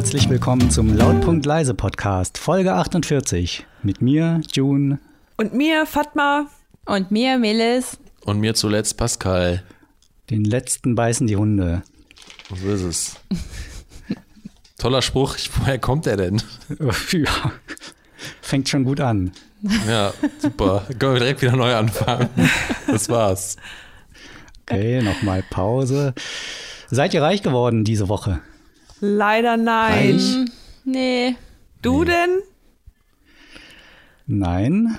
herzlich willkommen zum Lautpunkt leise Podcast, Folge 48. Mit mir, June. Und mir, Fatma. Und mir, Melis. Und mir zuletzt Pascal. Den letzten beißen die Hunde. So ist es. Toller Spruch. Woher kommt der denn? ja, fängt schon gut an. Ja, super. Können wir direkt wieder neu anfangen. Das war's. Okay, nochmal Pause. Seid ihr reich geworden diese Woche? Leider nein. Reich? Nee. Du denn? Nein.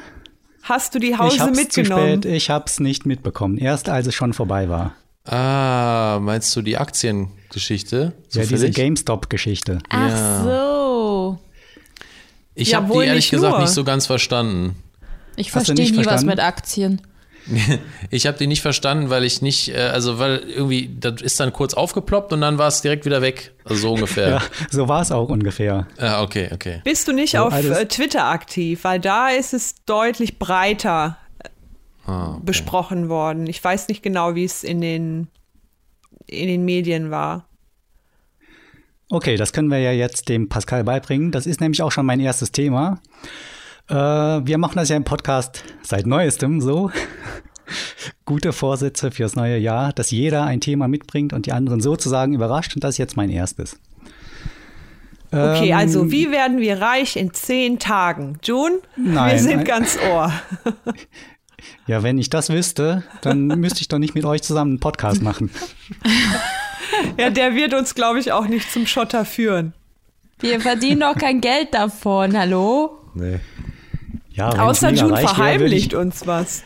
Hast du die ich Hause hab's mitgenommen? zu spät, ich hab's nicht mitbekommen. Erst als es schon vorbei war. Ah, meinst du die Aktiengeschichte? Ja, diese? GameStop-Geschichte. Ach Ja. so. Ich Ja, habe die ehrlich nicht gesagt nur. nicht so ganz verstanden. Ich verstehe nicht nie was verstanden? mit Aktien. Ich habe die nicht verstanden, weil ich nicht, äh, also weil irgendwie, das ist dann kurz aufgeploppt und dann war es direkt wieder weg. Also so ungefähr. Ja, so war es auch ungefähr. Ah, okay, okay. Bist du nicht So, auf alles- äh, Twitter aktiv? Weil da ist es deutlich breiter Ah, okay. besprochen worden. Ich weiß nicht genau, wie es in den, in den Medien war. Okay, das können wir ja jetzt dem Pascal beibringen. Das ist nämlich auch schon mein erstes Thema. Äh, wir machen das ja im Podcast seit neuestem so. Gute Vorsätze fürs neue Jahr, dass jeder ein Thema mitbringt und die anderen sozusagen überrascht. Und das ist jetzt mein erstes. Okay, Ähm, also wie werden wir reich in zehn Tagen? June? Nein, wir sind ein- ganz ohr. Ja, wenn ich das wüsste, dann müsste ich doch nicht mit euch zusammen einen Podcast machen. Ja, der wird uns, glaube ich, auch nicht zum Schotter führen. Wir verdienen doch kein Geld davon, hallo? Nee. Ja, Außer June verheimlicht ich, uns was.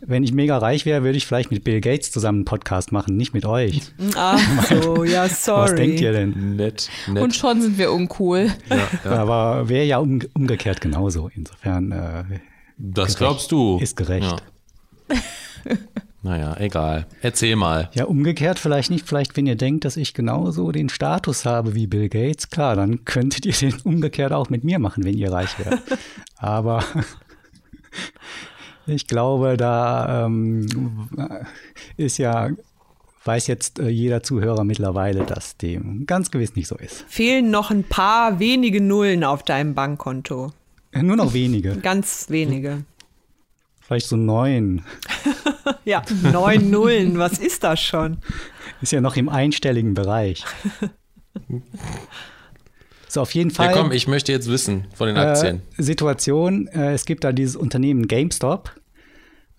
wenn ich mega reich wäre, würde ich vielleicht mit Bill Gates zusammen einen Podcast machen, nicht mit euch. Ach so, ja, sorry. Was denkt ihr denn? Nett, nett. Und schon sind wir uncool. ja, ja. Aber wäre ja um, umgekehrt genauso. Insofern äh, Das gerecht. glaubst du. Ist gerecht. Ja. naja, egal. Erzähl mal. Ja, umgekehrt vielleicht nicht. Vielleicht, wenn ihr denkt, dass ich genauso den Status habe wie Bill Gates, klar, dann könntet ihr den umgekehrt auch mit mir machen, wenn ihr reich wärt. Aber ich glaube, da ähm, ist ja, weiß jetzt äh, jeder Zuhörer mittlerweile, dass dem ganz gewiss nicht so ist. Fehlen noch ein paar wenige Nullen auf deinem Bankkonto. Nur noch wenige, Ganz wenige. Vielleicht so neun. Ja, neun Nullen, was ist das schon? Ist ja noch im einstelligen Bereich. So, auf jeden Fall. Ja, komm, ich möchte jetzt wissen von den Aktien. Äh, Situation, äh, es gibt da dieses Unternehmen GameStop.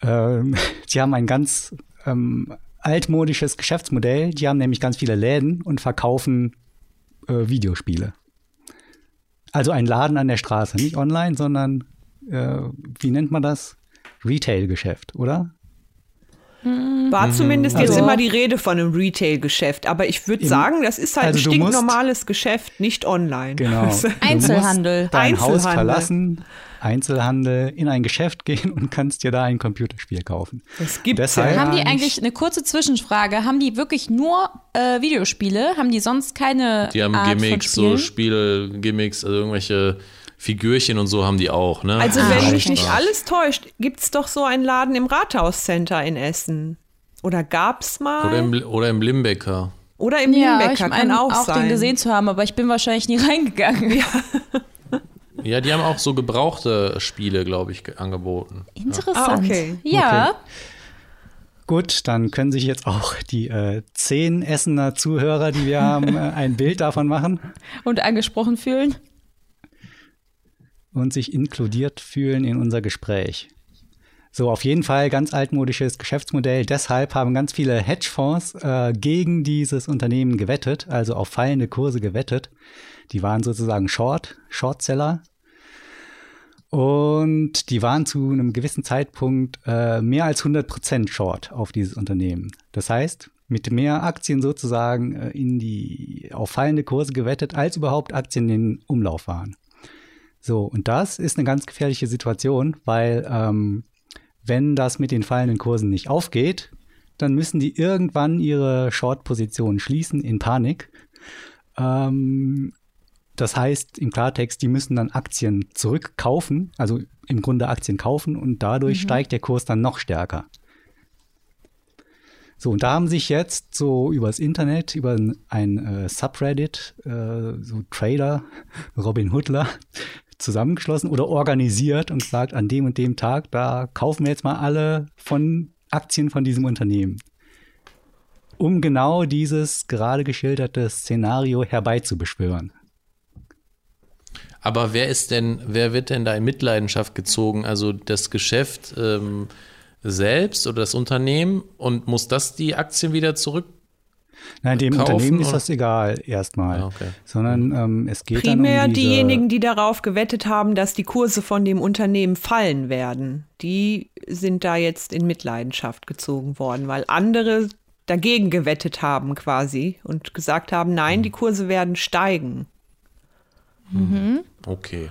Ähm, die haben ein ganz ähm, altmodisches Geschäftsmodell. Die haben nämlich ganz viele Läden und verkaufen äh, Videospiele. Also ein Laden an der Straße, nicht online, sondern äh, wie nennt man das? Retail-Geschäft, oder? War zumindest jetzt Also- immer die Rede von einem Retail-Geschäft. Aber ich würde sagen, das ist halt Also ein du musst- stinknormales Geschäft, nicht online. Genau. Du Einzelhandel. musst dein Haus Einzelhandel. verlassen, Einzelhandel, in ein Geschäft gehen und kannst dir da ein Computerspiel kaufen. Das gibt's Deshalb- ja. Haben die eigentlich eine kurze Zwischenfrage? Haben die wirklich nur äh, Videospiele? Haben die sonst keine Die haben Art Gimmicks, von so? Spiele, Gimmicks, also irgendwelche Figürchen und so haben die auch, ne? Also, Ah, wenn mich okay. nicht alles täuscht, gibt's doch so einen Laden im Rathauscenter in Essen. Oder gab's mal? Oder im, oder im Limbecker. Oder im Ja, Limbecker, ich kann meine auch, auch sein. den gesehen zu haben, aber ich bin wahrscheinlich nie reingegangen. Ja, die haben auch so gebrauchte Spiele, glaube ich, ge- angeboten. Interessant. Ah, okay. Ja, Gut, dann können sich jetzt auch die äh, zehn Essener Zuhörer, die wir haben, äh, ein Bild davon machen und angesprochen fühlen. Und sich inkludiert fühlen in unser Gespräch. So, auf jeden Fall ganz altmodisches Geschäftsmodell. Deshalb haben ganz viele Hedgefonds äh, gegen dieses Unternehmen gewettet, also auf fallende Kurse gewettet. Die waren sozusagen Short, Shortseller. Und die waren zu einem gewissen Zeitpunkt äh, mehr als 100% Short auf dieses Unternehmen. Das heißt, mit mehr Aktien sozusagen äh, in die auf fallende Kurse gewettet, als überhaupt Aktien in Umlauf waren. So, und das ist eine ganz gefährliche Situation, weil ähm, wenn das mit den fallenden Kursen nicht aufgeht, dann müssen die irgendwann ihre Short-Positionen schließen in Panik. Ähm, das heißt im Klartext, die müssen dann Aktien zurückkaufen, also im Grunde Aktien kaufen und dadurch steigt der Kurs dann noch stärker. So, und da haben sich jetzt so übers Internet, über ein äh, Subreddit, äh, so Trader, Robin Hoodler, zusammengeschlossen oder organisiert und gesagt, an dem und dem Tag, da kaufen wir jetzt mal alle von Aktien von diesem Unternehmen. Um genau dieses gerade geschilderte Szenario herbeizubeschwören. Aber wer ist denn, wer wird denn da in Mitleidenschaft gezogen? Also das Geschäft ähm, selbst oder das Unternehmen und muss das die Aktien wieder zurück? Nein, dem kaufen, Unternehmen ist oder? das egal erstmal, Ja, okay. sondern ähm, es geht Primär dann um diese, diejenigen, die darauf gewettet haben, dass die Kurse von dem Unternehmen fallen werden, die sind da jetzt in Mitleidenschaft gezogen worden, weil andere dagegen gewettet haben quasi und gesagt haben, nein, die Kurse werden steigen. Okay.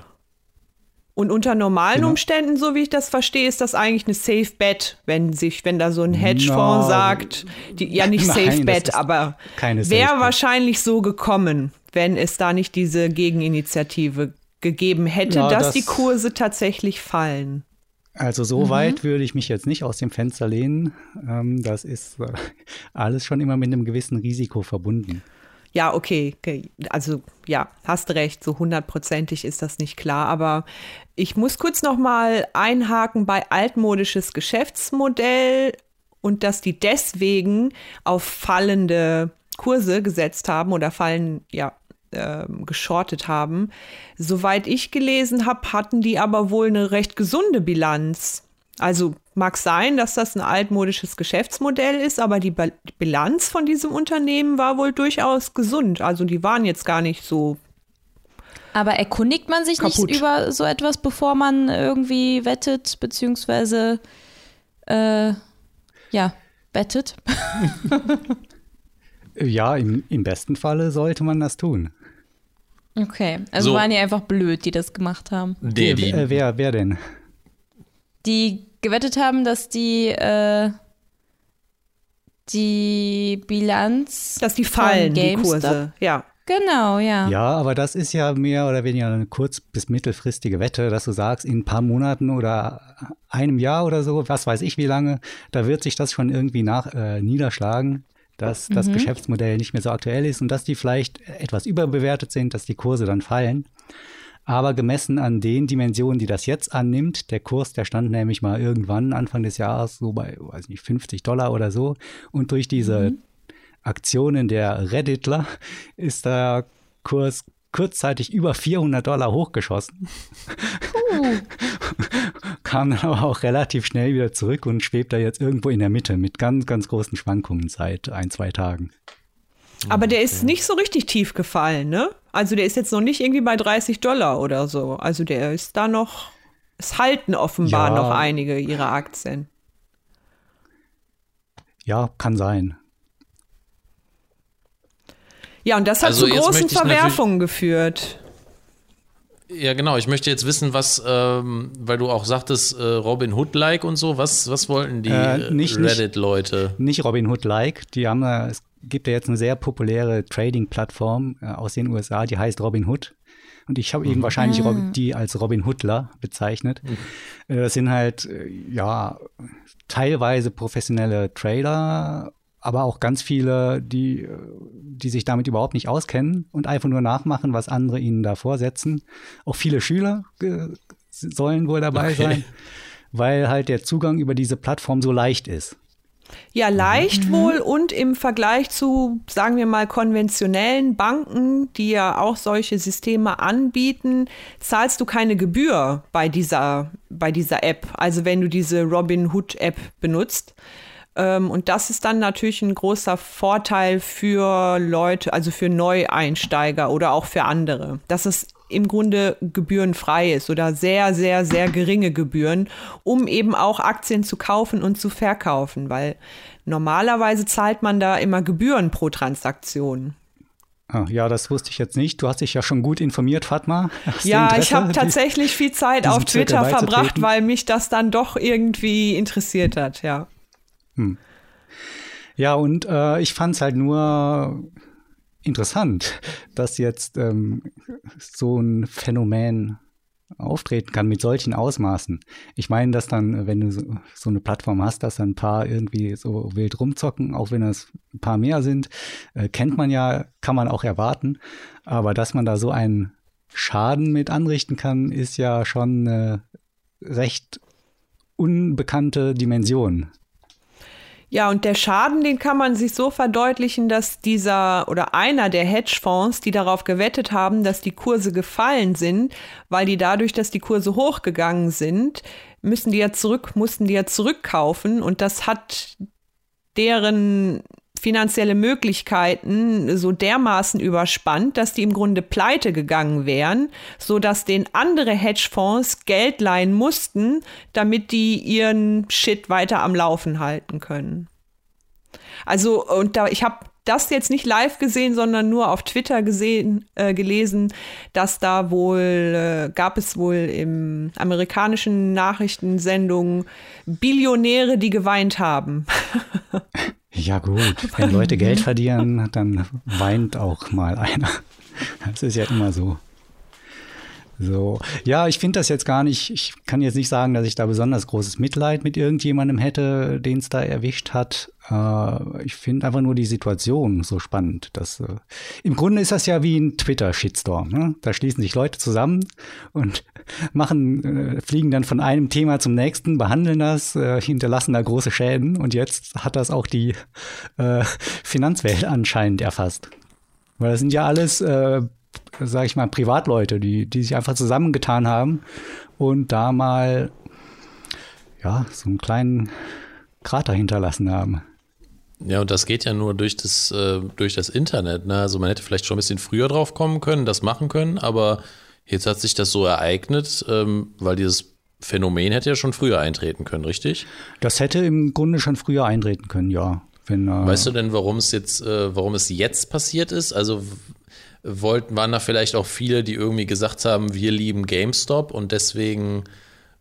Und unter normalen Genau. Umständen, so wie ich das verstehe, ist das eigentlich eine Safe Bet, wenn sich, wenn da so ein Hedgefonds Na, sagt, die, ja nicht nein, Safe Bet, aber wäre wahrscheinlich so gekommen, wenn es da nicht diese Gegeninitiative gegeben hätte, Ja, dass das- die Kurse tatsächlich fallen. Also so weit würde ich mich jetzt nicht aus dem Fenster lehnen. Ähm, das ist äh, alles schon immer mit einem gewissen Risiko verbunden. Ja, okay, okay. also ja, hast recht, so hundertprozentig ist das nicht klar, aber ich muss kurz noch mal einhaken bei altmodisches Geschäftsmodell und dass die deswegen auf fallende Kurse gesetzt haben oder fallen, ja, ähm, geschortet haben. Soweit ich gelesen habe, hatten die aber wohl eine recht gesunde Bilanz. Also mag sein, dass das ein altmodisches Geschäftsmodell ist, aber die Bilanz von diesem Unternehmen war wohl durchaus gesund. Also die waren jetzt gar nicht so. Aber erkundigt man sich Kaputt. nicht über so etwas, bevor man irgendwie wettet, beziehungsweise äh, ja, wettet? Ja, im, im besten Falle sollte man das tun. Okay, also So. waren die einfach blöd, die das gemacht haben. Der, die, Äh, wer, wer denn? Die gewettet haben, dass die äh, die Bilanz Dass die von fallen, die Kurse. Ja. Genau, ja. Ja, aber das ist ja mehr oder weniger eine kurz- bis mittelfristige Wette, dass du sagst, in ein paar Monaten oder einem Jahr oder so, was weiß ich wie lange, da wird sich das schon irgendwie nach, äh, niederschlagen, dass das Geschäftsmodell nicht mehr so aktuell ist und dass die vielleicht etwas überbewertet sind, dass die Kurse dann fallen. Aber gemessen an den Dimensionen, die das jetzt annimmt, der Kurs, der stand nämlich mal irgendwann Anfang des Jahres so bei, weiß nicht, 50 Dollar oder so. Und durch diese Aktionen der Redditler ist der Kurs kurzzeitig über 400 Dollar hochgeschossen. Kam dann aber auch relativ schnell wieder zurück und schwebt da jetzt irgendwo in der Mitte mit ganz, ganz großen Schwankungen seit ein, zwei Tagen. Aber der ist nicht so richtig tief gefallen, ne? Also der ist jetzt noch nicht irgendwie bei 30 Dollar oder so. Also der ist da noch, es halten offenbar Ja. noch einige ihrer Aktien. Ja, kann sein. Ja, und das hat Also zu großen Verwerfungen geführt. ja, genau. Ich möchte jetzt wissen, was, ähm, weil du auch sagtest, äh, Robin Hood-like und so, was, was wollten die Äh, äh, nicht- nicht- Reddit-Leute? Nicht Robin Hood-like. Die haben, äh, es gibt ja jetzt eine sehr populäre Trading-Plattform äh, aus den USA, die heißt Robin Hood. Und ich habe eben wahrscheinlich Robin, die als Robin Hoodler bezeichnet. Äh, Das sind halt, äh, ja, teilweise professionelle Trader, aber auch ganz viele, die, die sich damit überhaupt nicht auskennen und einfach nur nachmachen, was andere ihnen da vorsetzen. Auch viele Schüler sollen wohl dabei Okay. sein, weil halt der Zugang über diese Plattform so leicht ist. Ja, leicht wohl und im Vergleich zu, sagen wir mal, konventionellen Banken, die ja auch solche Systeme anbieten, zahlst du keine Gebühr bei dieser, bei dieser App. Also wenn du diese Robinhood-App benutzt. Ähm, und das ist dann natürlich ein großer Vorteil für Leute, also für Neueinsteiger oder auch für andere. Dass es im Grunde gebührenfrei ist oder sehr, sehr, sehr geringe Gebühren, um eben auch Aktien zu kaufen und zu verkaufen, weil normalerweise zahlt man da immer Gebühren pro Transaktion. Ah, ja, das wusste ich jetzt nicht. Du hast dich ja schon gut informiert, Fatma. Hast Ja, ich habe tatsächlich viel Zeit auf Twitter verbracht, weil mich das dann doch irgendwie interessiert hat, ja. Ja, und äh, ich fand es halt nur interessant, dass jetzt ähm, so ein Phänomen auftreten kann mit solchen Ausmaßen. Ich meine, dass dann, wenn du so, so, eine Plattform hast, dass dann ein paar irgendwie so wild rumzocken, auch wenn es ein paar mehr sind, äh, kennt man ja, kann man auch erwarten. Aber dass man da so einen Schaden mit anrichten kann, ist ja schon eine recht unbekannte Dimension. Ja, und der Schaden, den kann man sich so verdeutlichen, dass dieser oder einer der Hedgefonds, die darauf gewettet haben, dass die Kurse gefallen sind, weil die dadurch, dass die Kurse hochgegangen sind, müssen die ja zurück, mussten die ja zurückkaufen. Und das hat deren finanzielle Möglichkeiten so dermaßen überspannt, dass die im Grunde pleite gegangen wären, so dass den andere Hedgefonds Geld leihen mussten, damit die ihren Shit weiter am Laufen halten können. Also und da ich habe das jetzt nicht live gesehen, sondern nur auf Twitter gesehen, äh, gelesen, dass da wohl, äh, gab es wohl im amerikanischen Nachrichtensendungen Billionäre, die geweint haben. Ja gut, wenn Leute Geld verdienen, dann weint auch mal einer. Das ist ja immer so. So, ja, ich finde das jetzt gar nicht, ich kann jetzt nicht sagen, dass ich da besonders großes Mitleid mit irgendjemandem hätte, den es da erwischt hat. Äh, ich finde einfach nur die Situation so spannend. Dass, äh, Im Grunde ist das ja wie ein Twitter-Shitstorm. Ne? Da schließen sich Leute zusammen und machen, äh, fliegen dann von einem Thema zum nächsten, behandeln das, äh, hinterlassen da große Schäden und jetzt hat das auch die äh, Finanzwelt anscheinend erfasst. Weil das sind ja alles äh, sage ich mal, Privatleute, die, die sich einfach zusammengetan haben und da mal ja, so einen kleinen Krater hinterlassen haben. Ja, und das geht ja nur durch das, äh, durch das Internet. Ne? Also man hätte vielleicht schon ein bisschen früher drauf kommen können, das machen können, aber jetzt hat sich das so ereignet, ähm, weil dieses Phänomen hätte ja schon früher eintreten können, richtig? Das hätte im Grunde schon früher eintreten können, ja. Wenn, äh weißt du denn, warum es jetzt, äh, warum es jetzt passiert ist? Also wollten, waren da vielleicht auch viele, die irgendwie gesagt haben, wir lieben GameStop und deswegen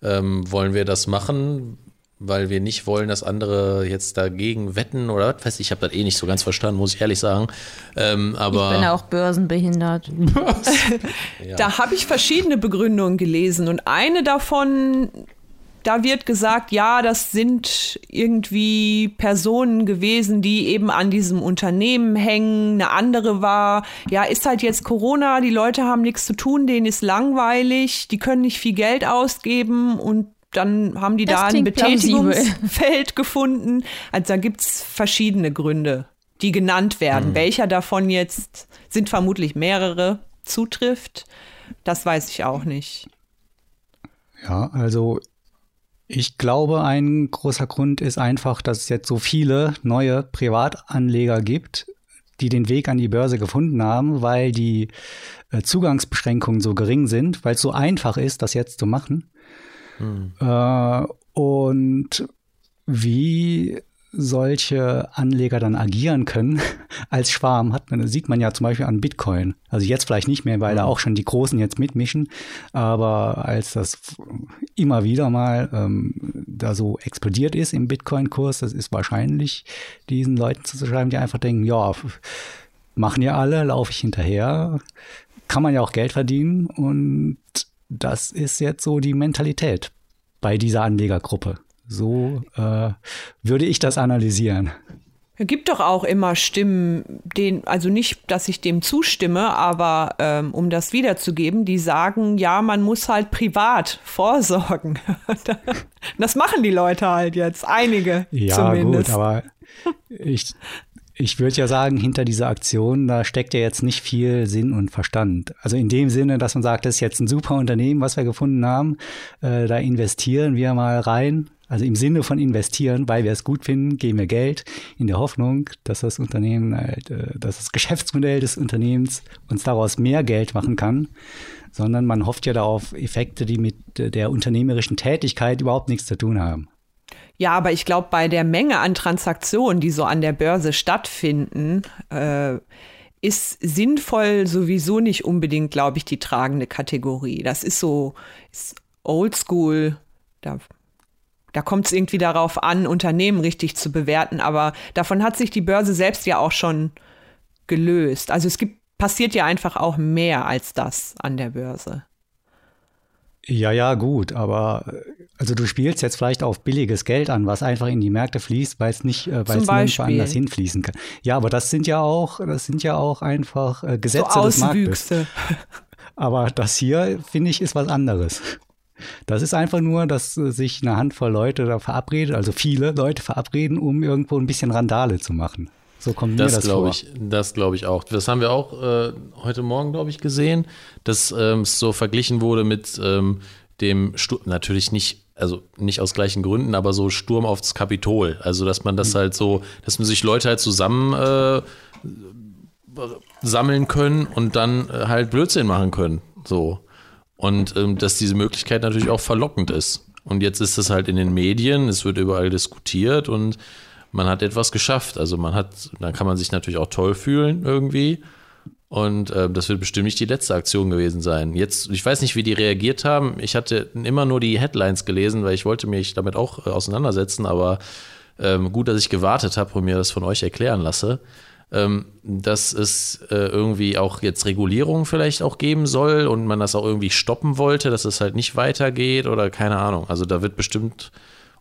ähm, wollen wir das machen, weil wir nicht wollen, dass andere jetzt dagegen wetten oder was weiß ich. Ich habe das eh nicht so ganz verstanden, muss ich ehrlich sagen. Ähm, aber ich bin auch börsenbehindert. ja. Da habe ich verschiedene Begründungen gelesen und eine davon da wird gesagt, ja, das sind irgendwie Personen gewesen, die eben an diesem Unternehmen hängen. Eine andere war, ja, ist halt jetzt Corona, die Leute haben nichts zu tun, denen ist langweilig, die können nicht viel Geld ausgeben und dann haben die das da ein Betätigungsfeld gefunden. Also da gibt es verschiedene Gründe, die genannt werden. Mhm. Welcher davon jetzt sind vermutlich mehrere zutrifft, das weiß ich auch nicht. Ja, also ich glaube, ein großer Grund ist einfach, dass es jetzt so viele neue Privatanleger gibt, die den Weg an die Börse gefunden haben, weil die äh, Zugangsbeschränkungen so gering sind, weil es so einfach ist, das jetzt zu machen. Hm. Äh, und wie solche Anleger dann agieren können als Schwarm, hat man, sieht man ja zum Beispiel an Bitcoin. Also jetzt vielleicht nicht mehr, weil mhm. da auch schon die Großen jetzt mitmischen, aber als das immer wieder mal ähm, da so explodiert ist im Bitcoin-Kurs, das ist wahrscheinlich diesen Leuten zu schreiben, die einfach denken, ja, machen ja alle, laufe ich hinterher, kann man ja auch Geld verdienen und das ist jetzt so die Mentalität bei dieser Anlegergruppe. So äh, würde ich das analysieren. Es gibt doch auch immer Stimmen, den, also nicht, dass ich dem zustimme, aber ähm, um das wiederzugeben, die sagen, ja, man muss halt privat vorsorgen. das machen die Leute halt jetzt, einige ja, zumindest. Ja, gut, aber ich, ich würde ja sagen, hinter dieser Aktion, da steckt ja jetzt nicht viel Sinn und Verstand. Also in dem Sinne, dass man sagt, das ist jetzt ein super Unternehmen, was wir gefunden haben, äh, da investieren wir mal rein. Also im Sinne von investieren, weil wir es gut finden, geben wir Geld in der Hoffnung, dass das Unternehmen, halt, äh, dass das Geschäftsmodell des Unternehmens uns daraus mehr Geld machen kann, sondern man hofft ja darauf Effekte, die mit der unternehmerischen Tätigkeit überhaupt nichts zu tun haben. Ja, aber ich glaube, bei der Menge an Transaktionen, die so an der Börse stattfinden, äh, ist sinnvoll sowieso nicht unbedingt, glaube ich, die tragende Kategorie. Das ist so oldschool. Da, da kommt es irgendwie darauf an, Unternehmen richtig zu bewerten. Aber davon hat sich die Börse selbst ja auch schon gelöst. Also es gibt, passiert ja einfach auch mehr als das an der Börse. Ja, ja, gut, aber also du spielst jetzt vielleicht auf billiges Geld an, was einfach in die Märkte fließt, weil es nicht, äh, weil es nirgendwo anders hinfließen kann. Ja, aber das sind ja auch, das sind ja auch einfach äh, Gesetze so des Marktes. Aber das hier, finde ich, ist was anderes. Das ist einfach nur, dass sich eine Handvoll Leute da verabredet, also viele Leute verabreden, um irgendwo ein bisschen Randale zu machen. So kommt das mir das vor. Ich, das glaube ich auch. Das haben wir auch äh, heute Morgen, glaube ich, gesehen, dass ähm, so verglichen wurde mit ähm, dem Sturm, natürlich nicht, also nicht aus gleichen Gründen, aber so Sturm aufs Kapitol. Also, dass man das mhm. halt so, dass man sich Leute halt zusammen äh, sammeln können und dann äh, halt Blödsinn machen können. So. Und ähm, dass diese Möglichkeit natürlich auch verlockend ist. Und jetzt ist es halt in den Medien, es wird überall diskutiert und man hat etwas geschafft. Also man hat, dann kann man sich natürlich auch toll fühlen irgendwie. Und äh, das wird bestimmt nicht die letzte Aktion gewesen sein. Jetzt, ich weiß nicht, wie die reagiert haben. Ich hatte immer nur die Headlines gelesen, weil ich wollte mich damit auch äh, auseinandersetzen. Aber ähm, gut, dass ich gewartet habe und mir das von euch erklären lasse ähm, dass es äh, irgendwie auch jetzt Regulierung vielleicht auch geben soll und man das auch irgendwie stoppen wollte, dass es halt nicht weitergeht oder keine Ahnung. Also da wird bestimmt,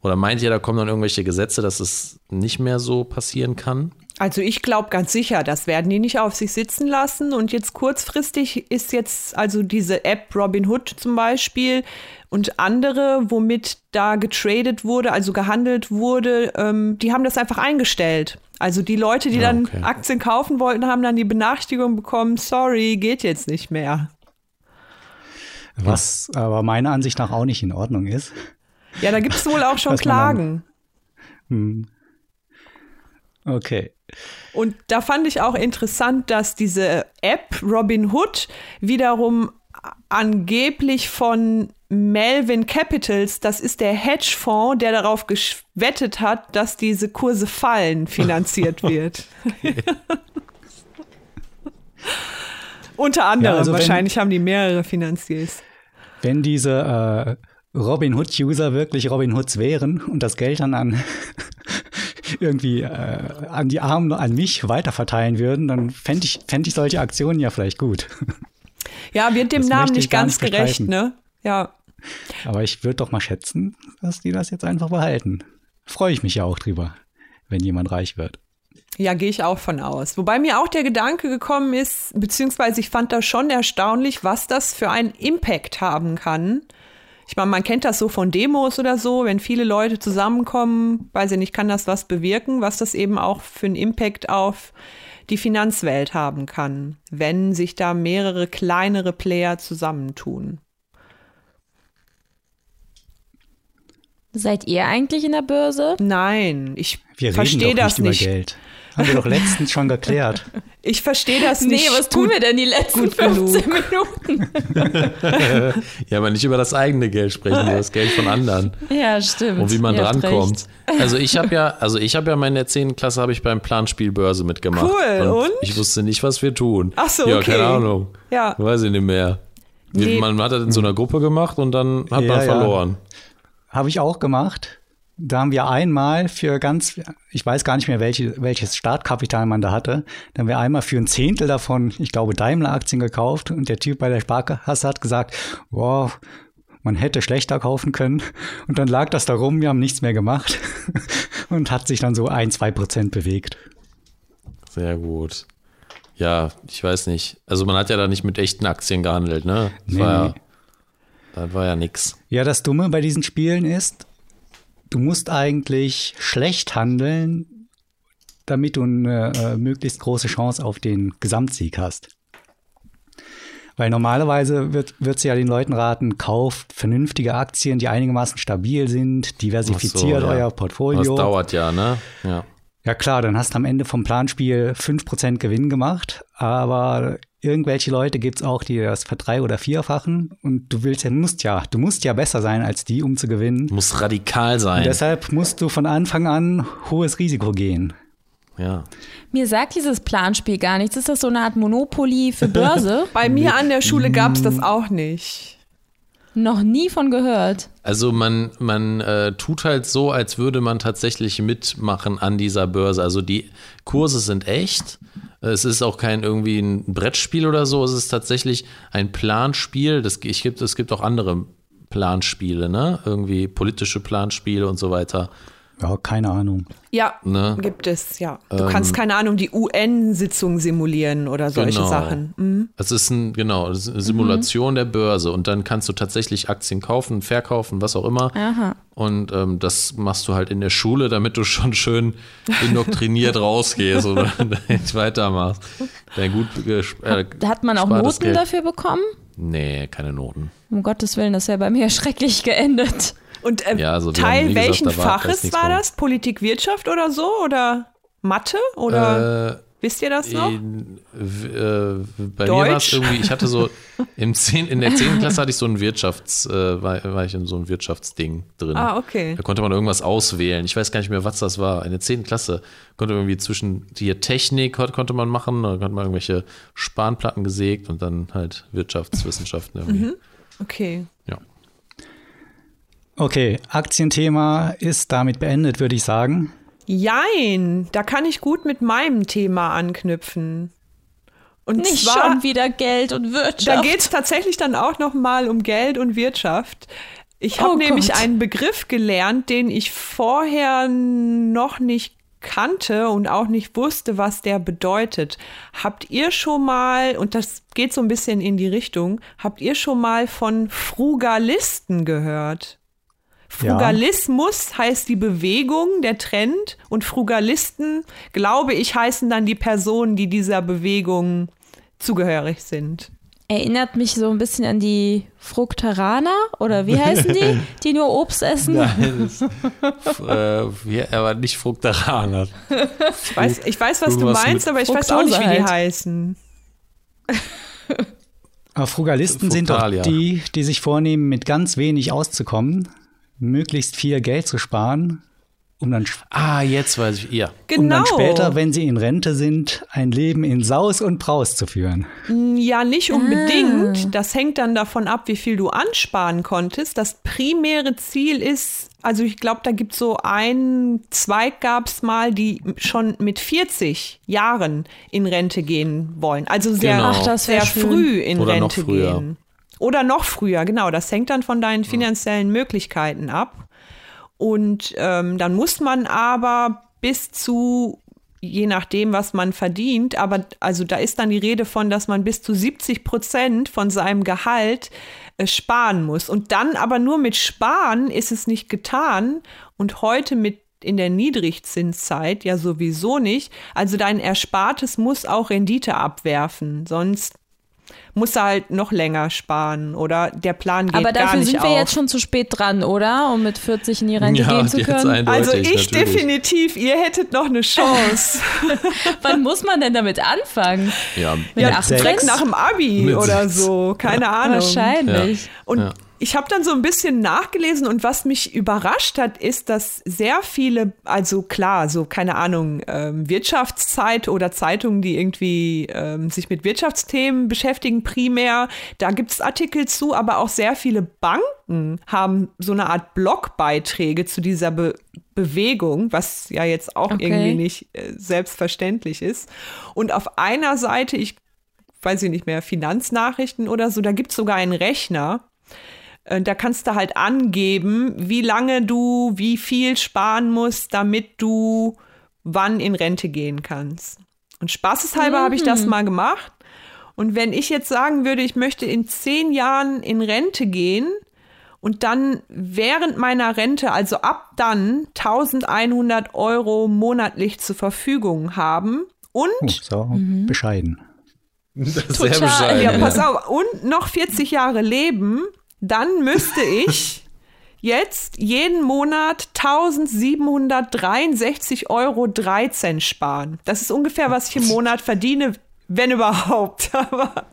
oder meint ihr, da kommen dann irgendwelche Gesetze, dass es nicht mehr so passieren kann? Also ich glaube ganz sicher, das werden die nicht auf sich sitzen lassen. Und jetzt kurzfristig ist jetzt also diese App Robinhood zum Beispiel und andere, womit da getradet wurde, also gehandelt wurde, ähm, die haben das einfach eingestellt. Also die Leute, die ja, dann okay. Aktien kaufen wollten, haben dann die Benachrichtigung bekommen, sorry, geht jetzt nicht mehr. Was aber meiner Ansicht nach auch nicht in Ordnung ist. Ja, da gibt es wohl auch schon Klagen. Hm. Okay. Und da fand ich auch interessant, dass diese App Robinhood wiederum angeblich von Melvin Capitals, das ist der Hedgefonds, der darauf gewettet hat, dass diese Kurse fallen, finanziert wird. Unter anderem, ja, also wahrscheinlich wenn, haben die mehrere Finanziers. Wenn diese äh, Robin Hood-User wirklich Robin Hoods wären und das Geld dann an irgendwie äh, an die Armen, an mich weiterverteilen würden, dann fände ich, fänd ich solche Aktionen ja vielleicht gut. Ja, wird dem das Namen nicht ganz nicht gerecht, ne? Ja. Aber ich würde doch mal schätzen, dass die das jetzt einfach behalten. Freue ich mich ja auch drüber, wenn jemand reich wird. Ja, gehe ich auch von aus. Wobei mir auch der Gedanke gekommen ist, beziehungsweise ich fand das schon erstaunlich, was das für einen Impact haben kann. Ich meine, man kennt das so von Demos oder so, wenn viele Leute zusammenkommen, weiß ich nicht, kann das was bewirken, was das eben auch für einen Impact auf die Finanzwelt haben kann, wenn sich da mehrere kleinere Player zusammentun. Seid ihr eigentlich in der Börse? Nein, ich verstehe das nicht. Über Geld. Haben wir doch letztens schon geklärt. Ich verstehe das nicht. Nee, was tun wir denn die letzten 15 Minuten? ja, aber nicht über das eigene Geld sprechen, über das Geld von anderen. Ja, stimmt. Und wie man drankommt. Also ich habe ja, also ich habe ja meine 10. Klasse habe ich beim Planspiel Börse mitgemacht. Cool, und, und? Ich wusste nicht, was wir tun. Ach so, ja, okay. keine Ahnung. Ja. Weiß ich nicht mehr. Nee. Man hat das in so einer Gruppe gemacht und dann hat ja, man verloren. Ja. Habe ich auch gemacht. Da haben wir einmal für ganz, ich weiß gar nicht mehr, welche, welches Startkapital man da hatte, da haben wir einmal für ein Zehntel davon, ich glaube, Daimler-Aktien gekauft und der Typ bei der Sparkasse hat gesagt, wow, man hätte schlechter kaufen können. Und dann lag das da rum, wir haben nichts mehr gemacht und hat sich dann so ein, zwei Prozent bewegt. Sehr gut. Ja, ich weiß nicht. Also man hat ja da nicht mit echten Aktien gehandelt, ne? Das nee. war ja, das war ja nix. Ja, das Dumme bei diesen Spielen ist, du musst eigentlich schlecht handeln, damit du eine äh, möglichst große Chance auf den Gesamtsieg hast. Weil normalerweise wird, wird sie ja den Leuten raten, kauft vernünftige Aktien, die einigermaßen stabil sind, diversifiziert so, ja. euer Portfolio. Das dauert ja, ne? Ja. Ja klar, dann hast du am Ende vom Planspiel 5% Gewinn gemacht, aber irgendwelche Leute gibt es auch, die das verdrei- oder vierfachen und du willst ja, musst ja, du musst ja besser sein als die, um zu gewinnen. Du musst radikal sein. Und deshalb musst du von Anfang an hohes Risiko gehen. Ja. Mir sagt dieses Planspiel gar nichts. Ist das so eine Art Monopoly für Börse? Bei mir an der Schule gab es das auch nicht. Noch nie von gehört. Also man, man äh, tut halt so, als würde man tatsächlich mitmachen an dieser Börse. Also die Kurse sind echt. Es ist auch kein irgendwie ein Brettspiel oder so. Es ist tatsächlich ein Planspiel. Das, ich gibt, es gibt auch andere Planspiele, ne? Irgendwie politische Planspiele und so weiter. Ja, keine Ahnung. Ja, Ne? gibt es, ja. Du kannst, keine Ahnung, die UN-Sitzung simulieren oder solche Genau. Sachen. Mhm. Es ist ein, genau, es ist eine Simulation der Börse und dann kannst du tatsächlich Aktien kaufen, verkaufen, was auch immer. Aha. Und ähm, das machst du halt in der Schule, damit du schon schön indoktriniert rausgehst oder nicht weitermachst. Dein gut ges- äh, Hat man auch Noten dafür bekommen? Nee, keine Noten. Um Gottes Willen, das wäre bei mir schrecklich geendet. Und äh, Ja, also Teil haben, gesagt, welchen ist Faches war das? Politik, Wirtschaft oder so? Oder Mathe? Oder Äh, wisst ihr das noch? in, äh, bei mir war es Deutsch? irgendwie, ich hatte so, im 10, in der 10. Klasse hatte ich so ein Wirtschafts, äh, war, war ich in so ein Wirtschaftsding drin. Ah, okay. Da konnte man irgendwas auswählen. Ich weiß gar nicht mehr, was das war. In der 10. Klasse konnte man irgendwie zwischen hier Technik kon- konnte man machen, da konnte man irgendwelche Spanplatten gesägt und dann halt Wirtschaftswissenschaften irgendwie. Mhm. Okay. Ja. Okay, Aktienthema ist damit beendet, würde ich sagen. Jein, da kann ich gut mit meinem Thema anknüpfen. Und Nicht zwar, schon wieder Geld und Wirtschaft. da geht es tatsächlich dann auch noch mal um Geld und Wirtschaft. Ich habe Oh nämlich Gott. einen Begriff gelernt, den ich vorher noch nicht kannte und auch nicht wusste, was der bedeutet. Habt ihr schon mal, und das geht so ein bisschen in die Richtung, habt ihr schon mal von Frugalisten gehört? Ja. Frugalismus heißt die Bewegung, der Trend und Frugalisten, glaube ich, heißen dann die Personen, die dieser Bewegung zugehörig sind. Erinnert mich so ein bisschen an die Fruktaraner oder wie heißen die, die nur Obst essen? Nein, äh, er war nicht Fruktaraner. Ich weiß, ich weiß was du meinst, aber ich weiß auch nicht, wie Fructose die halt. heißen. Aber Frugalisten sind doch die, die sich vornehmen, mit ganz wenig auszukommen, möglichst viel Geld zu sparen, um dann, Ah, jetzt weiß ich. Ja. Genau. um dann später, wenn sie in Rente sind, ein Leben in Saus und Braus zu führen. Ja, nicht unbedingt. Das hängt dann davon ab, wie viel du ansparen konntest. Das primäre Ziel ist, also ich glaube, da gibt so einen Zweig gab es mal, die schon mit 40 Jahren in Rente gehen wollen. Also sehr, Genau. Ach, sehr früh in Oder Rente gehen. Oder noch früher, genau. Das hängt dann von deinen finanziellen Möglichkeiten ab. Und ähm, dann muss man aber bis zu, je nachdem, was man verdient, aber also da ist dann die Rede von, dass man bis zu 70 Prozent von seinem Gehalt äh, sparen muss. Und dann aber nur mit Sparen ist es nicht getan. Und heute mit in der Niedrigzinszeit ja sowieso nicht. Also dein Erspartes muss auch Rendite abwerfen, sonst musst du halt noch länger sparen oder der Plan geht Aber dafür sind wir auf. jetzt schon zu spät dran, oder? Um mit 40 in die Rente Ja, gehen zu können. Also ich natürlich. definitiv, ihr hättet noch eine Chance. Wann muss man denn damit anfangen? Ja. Mit ja, 18? direkt nach dem Abi Mit oder so, keine Ahnung. Wahrscheinlich. Und Ja. Ich habe dann so ein bisschen nachgelesen und was mich überrascht hat, ist, dass sehr viele, also klar, so keine Ahnung, ähm, Wirtschaftszeit oder Zeitungen, die irgendwie ähm, sich mit Wirtschaftsthemen beschäftigen, primär, da gibt es Artikel zu, aber auch sehr viele Banken haben so eine Art Blogbeiträge zu dieser Be Bewegung, was ja jetzt auch Okay. irgendwie nicht äh, selbstverständlich ist. Und auf einer Seite, ich weiß ich nicht mehr, Finanznachrichten oder so, da gibt es sogar einen Rechner. Äh, Da kannst du halt angeben, wie lange du wie viel sparen musst, damit du wann in Rente gehen kannst. Und spaßeshalber habe ich das mal gemacht. Und wenn ich jetzt sagen würde, ich möchte in zehn Jahren in Rente gehen und dann während meiner Rente, also ab dann 1100 Euro monatlich zur Verfügung haben und Oh, so bescheiden. Sehr Total. bescheiden. ja. pass auf, und noch 40 Jahre leben, dann müsste ich jetzt jeden Monat 1763 Euro 13 sparen. Das ist ungefähr, was ich im Monat verdiene, wenn überhaupt. Aber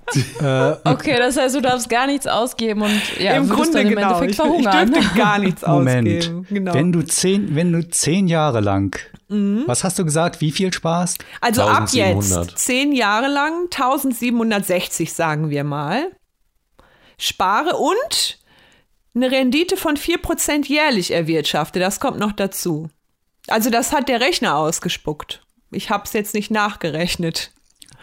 Okay, das heißt, du darfst gar nichts ausgeben und ja, im Grunde dann im genau. Endeffekt Ich, ich verhungern. dürfte gar nichts Moment. ausgeben. Genau. Wenn, du zehn, wenn du zehn Jahre lang, was hast du gesagt, wie viel sparst? Also ab 1700. jetzt, zehn Jahre lang, 1760 sagen wir mal, spare und eine Rendite von 4% jährlich erwirtschafte. Das kommt noch dazu. Also das hat der Rechner ausgespuckt. Ich habe es jetzt nicht nachgerechnet.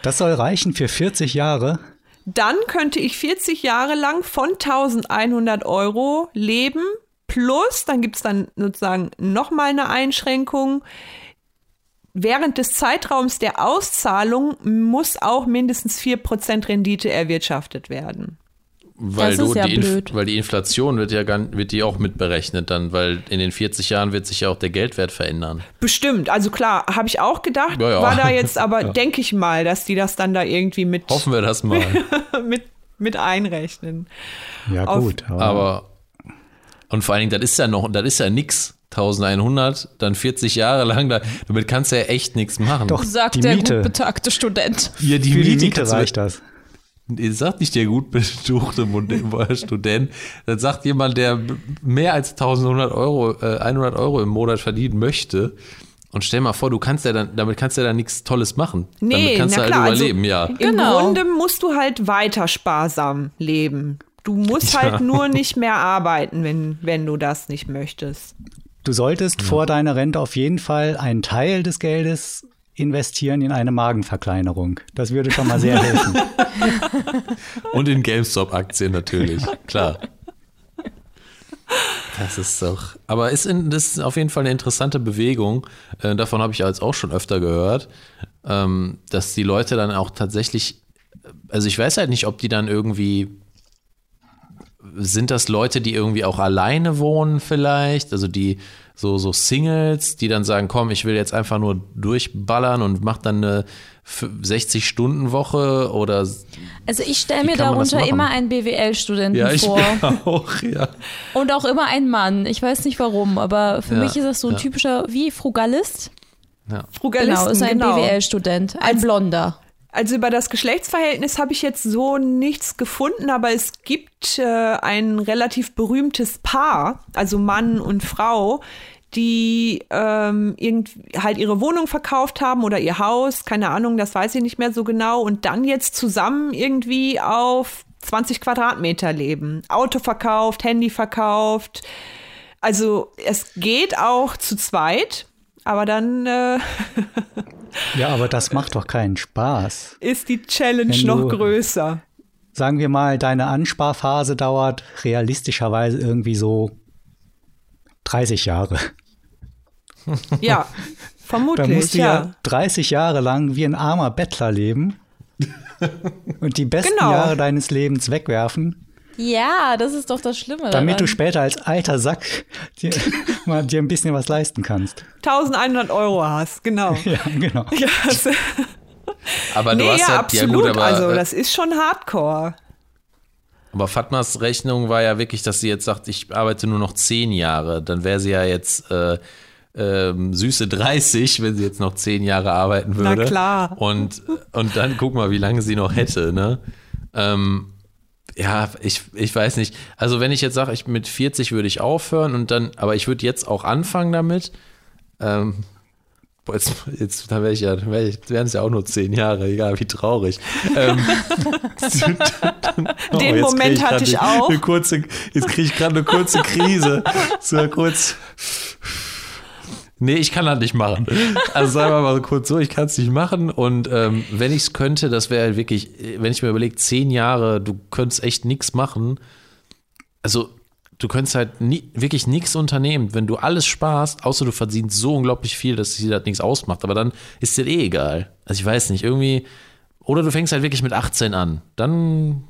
Das soll reichen für 40 Jahre. dann könnte ich 40 Jahre lang von 1100 Euro leben. Plus, dann gibt es dann sozusagen nochmal eine Einschränkung. Während des Zeitraums der Auszahlung muss auch mindestens 4% Rendite erwirtschaftet werden. Weil, Das du ja die Inf- blöd. weil die Inflation wird ja gar, wird die auch mitberechnet dann, weil in den 40 Jahren wird sich ja auch der Geldwert verändern. Bestimmt, also klar, habe ich auch gedacht, Ja, ja. war da jetzt aber, denke ich mal, dass die das dann da irgendwie mit, Hoffen wir das mal. mit, mit einrechnen. Ja, Auf- gut. Aber und vor allen Dingen, das ist ja noch, das ist ja nix. 1100, dann 40 Jahre lang, da, damit kannst du ja echt nichts machen. Doch, Sagt die der Miete. gut betagte Student. ja, die Für die Miete Miete kannst du- reicht das. Ihr sagt nicht der gut betuchte Student, das sagt jemand, der mehr als 1100 Euro, äh, 100 Euro im Monat verdienen möchte. Und stell mal vor, du kannst ja dann, damit kannst du ja dann nichts Tolles machen. Nee, damit kannst na du halt klar, also- überleben, ja. Im Genau. Grunde musst du halt weiter sparsam leben. Du musst halt nur nicht mehr arbeiten, wenn, wenn du das nicht möchtest. Du solltest vor deiner Rente auf jeden Fall einen Teil des Geldes investieren in eine Magenverkleinerung. Das würde schon mal sehr helfen. Und in GameStop-Aktien natürlich, klar. Das ist doch. Aber ist in, das ist auf jeden Fall eine interessante Bewegung. Äh, davon habe ich jetzt auch schon öfter gehört, ähm, dass die Leute dann auch tatsächlich. Also ich weiß halt nicht, ob die dann irgendwie. Sind das Leute, die irgendwie auch alleine wohnen, vielleicht? Also die so, so Singles, die dann sagen, komm, ich will jetzt einfach nur durchballern und mach dann eine 60-Stunden-Woche oder Also ich stelle mir darunter immer einen BWL-Studenten ja, ich vor. auch, ja. Und auch immer einen Mann. Ich weiß nicht warum, aber für Ja, mich ist das so ein ja. typischer, wie Frugalist. Frugalisten, Genau, ist ein genau. BWL-Student. Ein Blonder. Also über das Geschlechtsverhältnis habe ich jetzt so nichts gefunden, aber es gibt äh, ein relativ berühmtes Paar, also Mann und Frau, die ähm, irgend, halt ihre Wohnung verkauft haben oder ihr Haus, keine Ahnung, das weiß ich nicht mehr so genau, und dann jetzt zusammen irgendwie auf 20 Quadratmeter leben. Auto verkauft, Handy verkauft. Also es geht auch zu zweit, aber dann äh, Ja, aber das macht doch keinen Spaß. ist die Challenge Wenn noch du- größer. Sagen wir mal, deine Ansparphase dauert realistischerweise irgendwie so 30 Jahre. Ja, Dann vermutlich, musst du ja. ja. 30 Jahre lang wie ein armer Bettler leben und die besten Genau. Jahre deines Lebens wegwerfen, Ja, das ist doch das Schlimme. damit du daran. später als alter Sack dir, mal dir ein bisschen was leisten kannst. 1100 Euro hast, genau. Ja, genau. Das, Aber du nee, hast ja, halt, absolut. ja gut, aber, also, äh, das ist schon Hardcore. aber Fatmas Rechnung war ja wirklich, dass sie jetzt sagt, ich arbeite nur noch zehn Jahre. Dann wäre sie ja jetzt äh, ähm, süße 30, wenn sie jetzt noch zehn Jahre arbeiten Na würde. klar. Und, und dann guck mal, wie lange sie noch hätte, ne? Ähm, ja, ich, ich weiß nicht. Also wenn ich jetzt sage, ich mit 40 würde ich aufhören und dann, aber ich würde jetzt auch anfangen damit. Ähm, boah, jetzt, jetzt dann wäre ich ja, wär ich, wären es ja auch nur zehn Jahre, egal wie traurig. Ähm, Oh, Den Moment grad hatte ich auch. Eine kurze, jetzt kriege ich gerade eine kurze Krise. So kurz. Nee, ich kann das nicht machen. Also sagen wir mal kurz so, ich kann es nicht machen. Und ähm, wenn ich es könnte, das wäre halt wirklich, wenn ich mir überlege, zehn Jahre, du könntest echt nichts machen. Also du könntest halt nie, wirklich nichts unternehmen, wenn du alles sparst, außer du verdienst so unglaublich viel, dass dir das nichts ausmacht. Aber dann ist dir eh egal. Also ich weiß nicht, irgendwie. Oder du fängst halt wirklich mit 18 an. Dann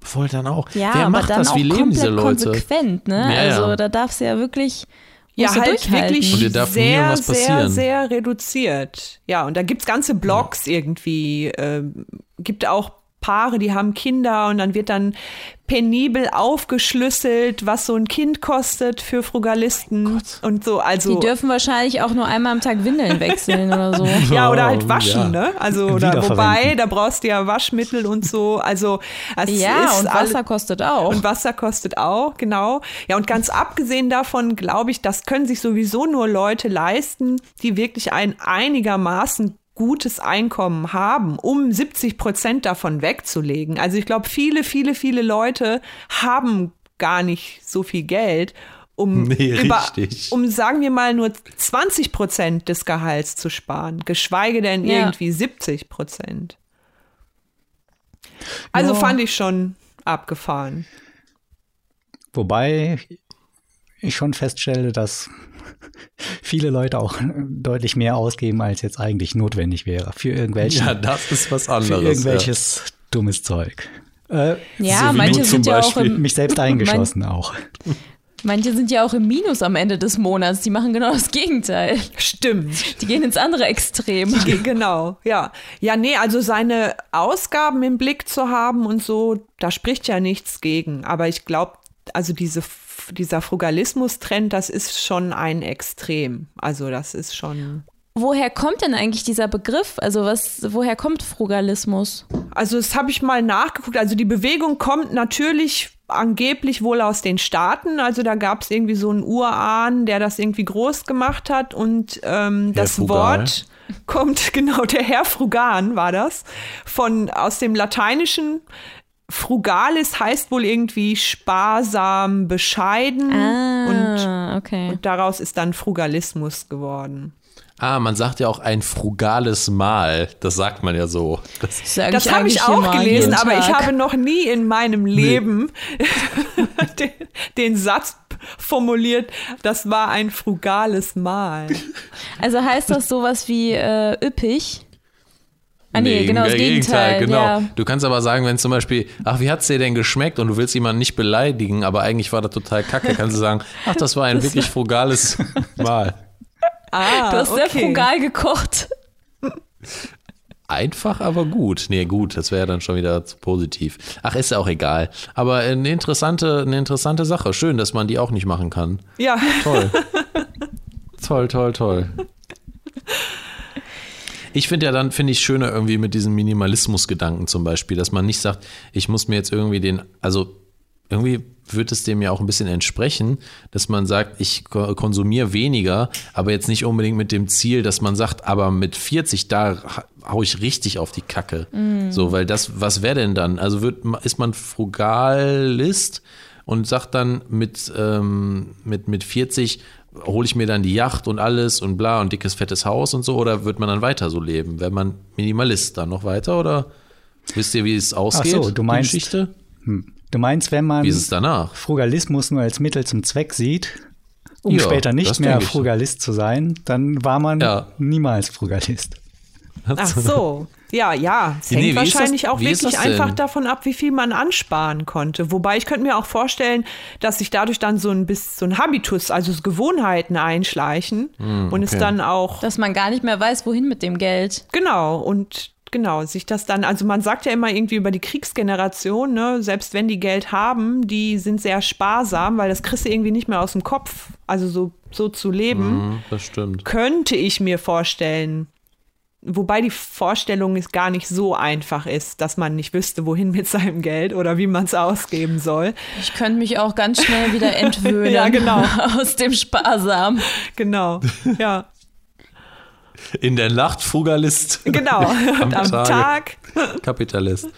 voll dann auch. Ja, Wer aber macht dann das? auch Wie leben diese Leute? konsequent, ne? Ja, ja. also da darfst du ja wirklich Ja, halt durchhalten. wirklich sehr, sehr, passieren. sehr reduziert. Ja, und da gibt's ganze Blogs irgendwie. ähm, gibt auch Paare, die haben Kinder und dann wird dann penibel aufgeschlüsselt, was so ein Kind kostet für Frugalisten und so. Also Die dürfen wahrscheinlich auch nur einmal am Tag Windeln wechseln oder so. Ja, oder Oh, halt waschen, ja. ne? Also, oder wobei, da brauchst du ja Waschmittel und so. Also, es Ja, ist und alle- Wasser kostet auch. Und Wasser kostet auch, genau. Ja, und ganz abgesehen davon, glaube ich, das können sich sowieso nur Leute leisten, die wirklich ein einigermaßen gutes Einkommen haben, um 70 Prozent davon wegzulegen. Also ich glaube, viele, viele, viele Leute haben gar nicht so viel Geld, um, Nee, über, um sagen wir mal nur 20 Prozent des Gehalts zu sparen, geschweige denn Ja. irgendwie 70 Prozent. Also Ja. fand ich schon abgefahren. Wobei ich schon feststelle, dass viele Leute auch deutlich mehr ausgeben, als jetzt eigentlich notwendig wäre für irgendwelche, Ja, das ist was für anderes. irgendwelches dummes Zeug. Äh, Ja, So manche sind ja auch im, mich selbst eingeschlossen auch. manche sind ja auch im Minus am Ende des Monats. Die machen genau das Gegenteil. Stimmt. Die gehen ins andere Extrem. Ge- Genau, ja. Ja, nee, also seine Ausgaben im Blick zu haben und so, da spricht ja nichts gegen. Aber ich glaube, also diese, dieser Frugalismus-Trend, das ist schon ein Extrem. Also das ist schon. Woher kommt denn eigentlich dieser Begriff? Also was, woher kommt Frugalismus? Also das habe ich mal nachgeguckt. Also die Bewegung kommt natürlich angeblich wohl aus den Staaten. Also da gab es irgendwie so einen Urahn, der das irgendwie groß gemacht hat. Und ähm, das Frugal. Wort kommt, genau, der Herr Frugan war das, von aus dem Lateinischen. Frugalis heißt wohl irgendwie sparsam, bescheiden. Ah, okay. Und daraus ist dann Frugalismus geworden. Ah, man sagt ja auch ein frugales Mahl. Das sagt man ja so. Das, Das habe ich auch gelesen, aber ich habe noch nie in meinem Leben den, den Satz formuliert, das war ein frugales Mahl. Also heißt das sowas wie äh, üppig? Ah nee, genau im das Gegenteil. genau. Ja. Du kannst aber sagen, wenn zum Beispiel, ach, wie hat's dir denn geschmeckt und du willst jemanden nicht beleidigen, aber eigentlich war das total kacke, kannst du sagen, ach, das war ein wirklich frugales Mahl. Ah, Du hast sehr okay. frugal gekocht. Einfach, aber gut. Nee, gut, das wäre dann schon wieder zu positiv. Ach, ist ja auch egal. Aber eine interessante, eine interessante Sache. Schön, dass man die auch nicht machen kann. Ja, Toll. toll, toll, toll. Ich finde ja dann, finde ich schöner irgendwie mit diesem Minimalismus-Gedanken zum Beispiel, dass man nicht sagt, ich muss mir jetzt irgendwie den, also irgendwie wird es dem ja auch ein bisschen entsprechen, dass man sagt, ich ko- konsumiere weniger, aber jetzt nicht unbedingt mit dem Ziel, dass man sagt, aber mit 40, da ha- hau ich richtig auf die Kacke. So, weil das, was wäre denn dann? Also wird, ist man Frugalist und sagt dann mit, ähm, mit, mit 40 hole ich mir dann die Yacht und alles und bla und dickes, fettes Haus und so oder wird man dann weiter so leben? Wäre man Minimalist dann noch weiter oder wisst ihr, wie es ausgeht? so, du meinst- Geschichte? Du meinst, wenn man Wie ist es danach? Frugalismus nur als Mittel zum Zweck sieht, um Ja, später nicht mehr. Frugalist zu sein, dann war man Ja. niemals Frugalist. ach so. Ja, ja. Es Nee, hängt das- wahrscheinlich auch wirklich einfach davon ab, wie viel man ansparen konnte. Wobei ich könnte mir auch vorstellen, dass sich dadurch dann so ein bisschen so ein Habitus, also so Gewohnheiten einschleichen und es okay. dann auch Dass man gar nicht mehr weiß, wohin mit dem Geld. Genau, und genau, sich das dann, also man sagt ja immer irgendwie über die Kriegsgeneration, ne, selbst wenn die Geld haben, die sind sehr sparsam, weil das kriegst du irgendwie nicht mehr aus dem Kopf. Also so, so zu leben, Hm, das stimmt. könnte ich mir vorstellen. Wobei die Vorstellung ist gar nicht so einfach ist, dass man nicht wüsste, wohin mit seinem Geld oder wie man es ausgeben soll. Ich könnte mich auch ganz schnell wieder entwöhnen Ja, genau. aus dem Sparsam. Genau, ja, In der Nacht Frugalist. genau. Und am Tage. Tag Kapitalist.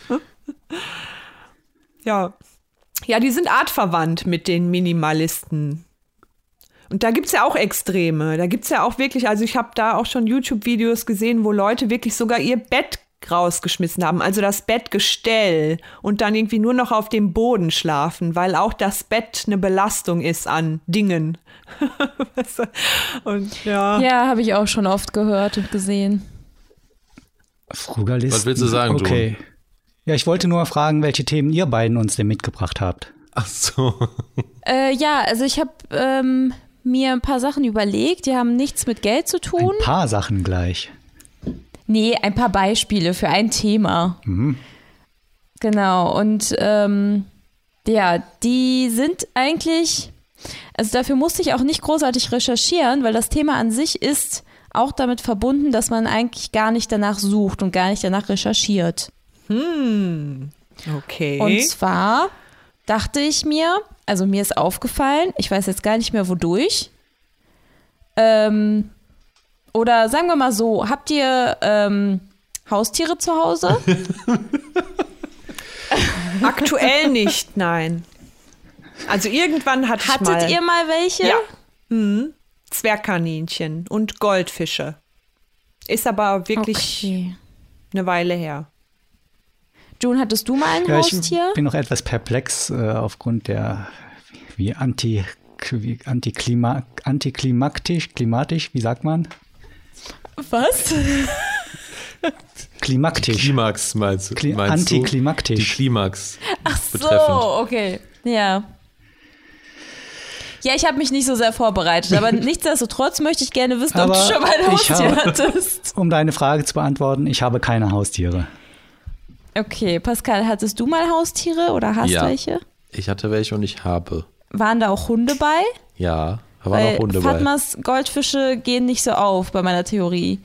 Ja. Ja, die sind artverwandt mit den Minimalisten. Und da gibt's ja auch Extreme. Da gibt's ja auch wirklich, also ich habe da auch schon YouTube-Videos gesehen, wo Leute wirklich sogar ihr Bett rausgeschmissen haben, also das Bettgestell und dann irgendwie nur noch auf dem Boden schlafen, weil auch das Bett eine Belastung ist an Dingen. Du? und ja. Ja, habe ich auch schon oft gehört und gesehen. Frugalist. Was willst du sagen, Okay. Ja, ich wollte nur fragen, welche Themen ihr beiden uns denn mitgebracht habt. Ach so. Äh, ja, also ich habe ähm, mir ein paar Sachen überlegt, die haben nichts mit Geld zu tun. Ein paar Sachen gleich. Nee, ein paar Beispiele für ein Thema. Genau, und ähm, ja, die sind eigentlich, also dafür musste ich auch nicht großartig recherchieren, weil das Thema an sich ist auch damit verbunden, dass man eigentlich gar nicht danach sucht und gar nicht danach recherchiert. Okay. Und zwar dachte ich mir, also mir ist aufgefallen, ich weiß jetzt gar nicht mehr wodurch. Ähm, oder sagen wir mal so, habt ihr ähm, Haustiere zu Hause? Aktuell nicht, nein. Also irgendwann hatte ich Hattet mal ihr mal welche? Ja. Mhm. Zwergkaninchen und Goldfische. Ist aber wirklich Okay. eine Weile her. June, hattest du mal ein Ja, ich Haustier? bin noch etwas perplex äh, aufgrund der wie anti wie antiklima, antiklimaktisch, klimatisch, wie sagt man? Was? Klimaktisch. Klimax meinst, Kli- meinst du? antiklimaktisch. Die Klimax. Ach betreffend. so, okay. Ja. Ja, ich habe mich nicht so sehr vorbereitet, aber nichtsdestotrotz möchte ich gerne wissen, ob Aber du schon mal ein ich Haustier habe- hattest. Um deine Frage zu beantworten, ich habe keine Haustiere. Okay, Pascal, hattest du mal Haustiere oder hast Ja. welche? Ich hatte welche und ich habe. Waren da auch Hunde bei? Ja, da waren Weil auch Hunde bei. Fatmas Goldfische gehen nicht so auf bei meiner Theorie.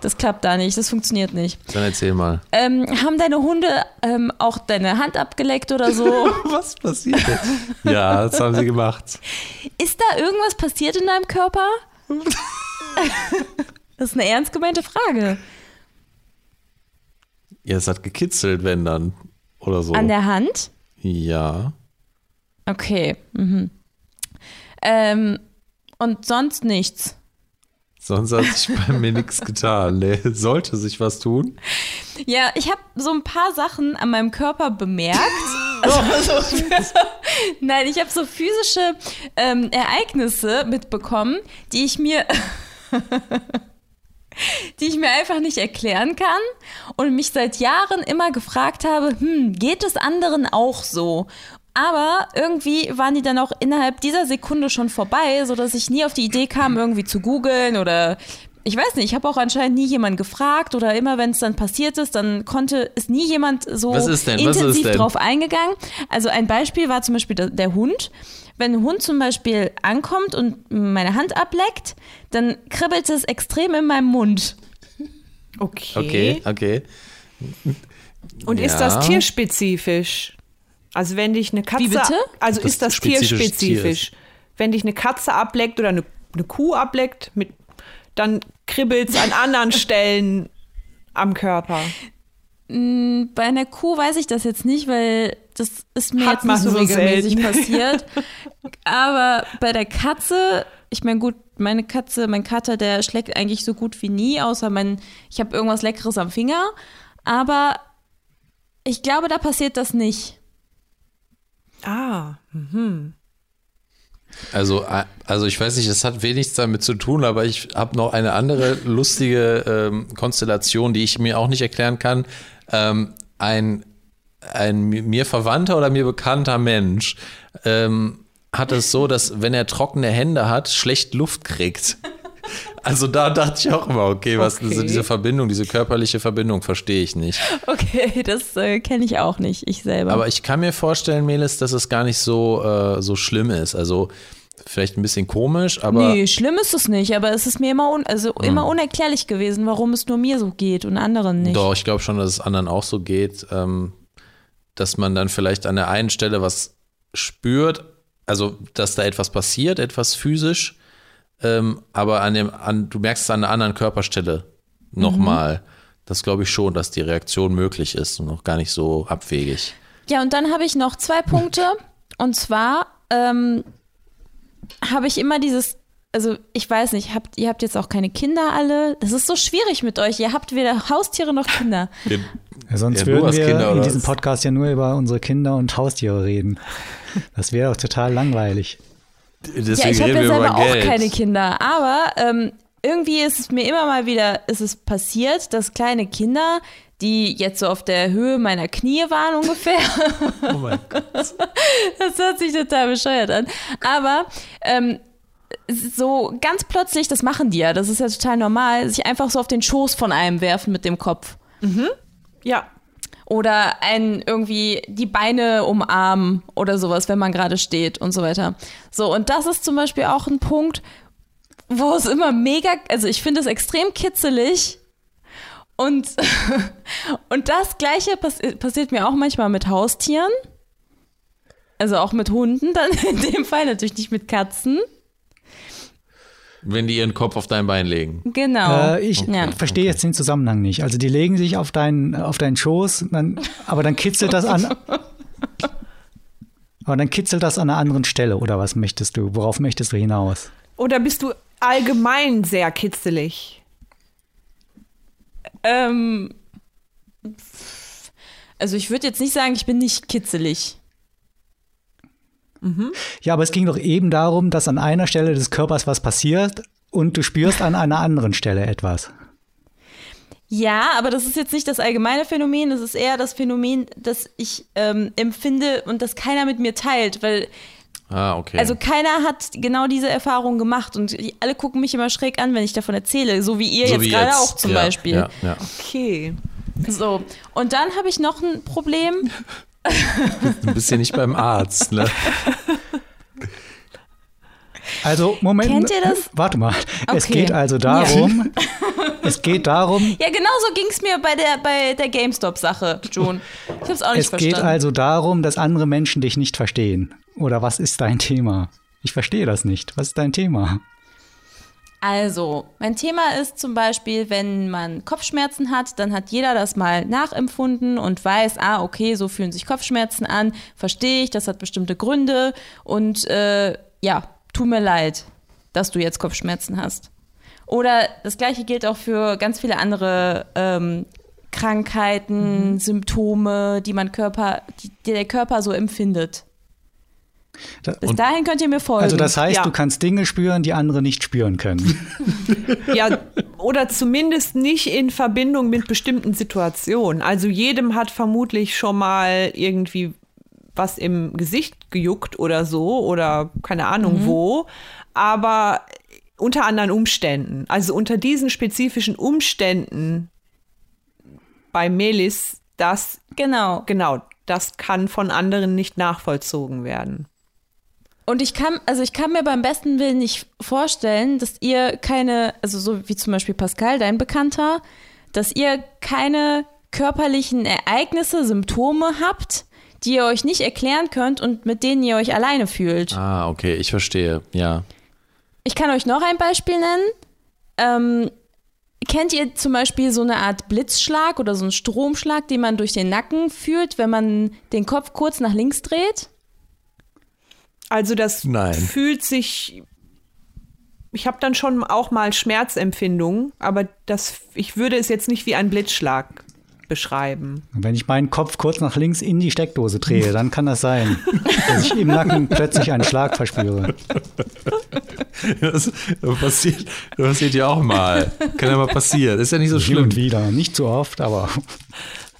Das klappt da nicht, das funktioniert nicht. Dann erzähl mal. Ähm, haben deine Hunde ähm, auch deine Hand abgeleckt oder so? Was passiert jetzt? ja, das haben sie gemacht. Ist da irgendwas passiert in deinem Körper? das ist eine ernst gemeinte Frage. Ja, es hat gekitzelt, wenn dann. Oder so. An der Hand? ja. Okay. Mhm. Ähm, und sonst nichts. Sonst hat sich bei mir nichts getan. Nee, sollte sich was tun. Ja, ich habe so ein paar Sachen an meinem Körper bemerkt. Also, so, nein, ich habe so physische ähm, Ereignisse mitbekommen, die ich mir, die ich mir einfach nicht erklären kann und mich seit Jahren immer gefragt habe, hm, geht es anderen auch so? Aber irgendwie waren die dann auch innerhalb dieser Sekunde schon vorbei, sodass ich nie auf die Idee kam, irgendwie zu googeln oder ich weiß nicht, ich habe auch anscheinend nie jemanden gefragt oder immer wenn es dann passiert ist, dann konnte ist nie jemand so intensiv drauf eingegangen. Also ein Beispiel war zum Beispiel der Hund. Wenn ein Hund zum Beispiel ankommt und meine Hand ableckt, dann kribbelt es extrem in meinem Mund. Okay. Okay, okay. Und ist Ja. das tierspezifisch? Also wenn dich eine Katze, Wie bitte? also Das ist das tierspezifisch? Wenn dich eine Katze ableckt oder eine, eine Kuh ableckt, mit, dann kribbelt es an anderen Stellen am Körper. Bei einer Kuh weiß ich das jetzt nicht, weil das ist mir Hat jetzt nicht so so regelmäßig selten. passiert. Aber bei der Katze, ich meine gut, meine Katze, mein Kater, der schlägt eigentlich so gut wie nie, außer mein, ich habe irgendwas Leckeres am Finger. Aber ich glaube, da passiert das nicht. Ah, Also, also ich weiß nicht, es hat wenig damit zu tun, aber ich habe noch eine andere lustige ähm, Konstellation, die ich mir auch nicht erklären kann. Ähm, ein, ein mir verwandter oder mir bekannter Mensch ähm, hat es so, dass wenn er trockene Hände hat, schlecht Luft kriegt. Also da dachte ich auch immer, okay, was Okay. so diese Verbindung, diese körperliche Verbindung verstehe ich nicht. Okay, das äh, kenne ich auch nicht, ich selber. Aber ich kann mir vorstellen, Melis, dass es gar nicht so, äh, so schlimm ist. Also vielleicht ein bisschen komisch, aber nee, schlimm ist es nicht, aber es ist mir immer, un also immer unerklärlich gewesen, warum es nur mir so geht und anderen nicht. Doch, ich glaube schon, dass es anderen auch so geht, ähm, dass man dann vielleicht an der einen Stelle was spürt, also dass da etwas passiert, etwas physisch, ähm, aber an dem, an, du merkst es an einer anderen Körperstelle nochmal. Das glaube ich schon, dass die Reaktion möglich ist und noch gar nicht so abwegig. Ja, und dann habe ich noch zwei Punkte. Und zwar ähm, habe ich immer dieses, also ich weiß nicht, habt, ihr habt jetzt auch keine Kinder alle. Das ist so schwierig mit euch. Ihr habt weder Haustiere noch Kinder. Ja, sonst Ja, würden wir Kinder, in diesem? Podcast ja nur über unsere Kinder und Haustiere reden. Das wäre doch total langweilig. Deswegen ja, ich habe ja selber auch Geld. keine Kinder. Aber ähm, irgendwie ist es mir immer mal wieder, ist es passiert, dass kleine Kinder, die jetzt so auf der Höhe meiner Knie waren ungefähr, Oh mein Gott. Das hört sich total bescheuert an. Aber ähm, so ganz plötzlich, das machen die ja, das ist ja total normal, sich einfach so auf den Schoß von einem werfen mit dem Kopf. ja. Oder einen irgendwie die Beine umarmen oder sowas, wenn man gerade steht und so weiter. So, und das ist zum Beispiel auch ein Punkt, wo es immer mega, also ich finde es extrem kitzelig. Und, und das Gleiche passi passiert mir auch manchmal mit Haustieren. Also auch mit Hunden, dann in dem Fall natürlich nicht mit Katzen. Wenn die ihren Kopf auf dein Bein legen. Genau. Äh, ich Ja. verstehe jetzt den Zusammenhang nicht. Also die legen sich auf deinen, auf deinen Schoß, dann, aber dann kitzelt das an. Aber dann kitzelt das an einer anderen Stelle, oder was möchtest du? Worauf möchtest du hinaus? Oder bist du allgemein sehr kitzelig? Ähm, Also ich würde jetzt nicht sagen, ich bin nicht kitzelig. Mhm. Ja, aber es ging doch eben darum, dass an einer Stelle des Körpers was passiert und du spürst an einer anderen Stelle etwas. Ja, aber das ist jetzt nicht das allgemeine Phänomen, das ist eher das Phänomen, das ich ähm, empfinde und das keiner mit mir teilt, weil Ah, okay. also keiner hat genau diese Erfahrung gemacht und alle gucken mich immer schräg an, wenn ich davon erzähle, so wie ihr So jetzt wie gerade jetzt. auch zum ja, Beispiel. Ja, ja. Okay. So, und dann habe ich noch ein Problem. Du bist ja nicht beim Arzt, ne? Also, Moment. Kennt ihr das? Warte mal. Es Okay. geht also darum, es geht darum, Ja, genau so ging es mir bei der, bei der GameStop-Sache, June. Ich habe es auch nicht es verstanden. geht also darum, dass andere Menschen dich nicht verstehen. Oder was ist dein Thema? Ich verstehe das nicht. Was ist dein Thema? Also, mein Thema ist zum Beispiel, wenn man Kopfschmerzen hat, dann hat jeder das mal nachempfunden und weiß, ah, okay, so fühlen sich Kopfschmerzen an, verstehe ich, das hat bestimmte Gründe und äh, ja, tu mir leid, dass du jetzt Kopfschmerzen hast. Oder das gleiche gilt auch für ganz viele andere ähm, Krankheiten, Symptome, die man Körper, die, die der Körper so empfindet. Da- Bis dahin könnt ihr mir folgen. Also das heißt, Ja. du kannst Dinge spüren, die andere nicht spüren können. Ja, oder zumindest nicht in Verbindung mit bestimmten Situationen. Also jedem hat vermutlich schon mal irgendwie was im Gesicht gejuckt oder so oder keine Ahnung wo, aber unter anderen Umständen. Also unter diesen spezifischen Umständen bei Melis, das genau. genau, das kann von anderen nicht nachvollzogen werden. Und ich kann, also ich kann mir beim besten Willen nicht vorstellen, dass ihr keine, also so wie zum Beispiel Pascal, dein Bekannter, dass ihr keine körperlichen Ereignisse, Symptome habt, die ihr euch nicht erklären könnt und mit denen ihr euch alleine fühlt. Ah, okay, ich verstehe, ja. Ich kann euch noch ein Beispiel nennen. Ähm, kennt ihr zum Beispiel so eine Art Blitzschlag oder so einen Stromschlag, den man durch den Nacken fühlt, wenn man den Kopf kurz nach links dreht? Also das Nein. fühlt sich. Ich habe dann schon auch mal Schmerzempfindungen, aber das, ich würde es jetzt nicht wie ein Blitzschlag beschreiben. Wenn ich meinen Kopf kurz nach links in die Steckdose drehe, dann kann das sein, dass ich im Nacken plötzlich einen Schlag verspüre. Das passiert, das passiert ja auch mal. Kann ja mal passieren. Ist ja nicht so Hin schlimm. und wieder. Nicht so oft, aber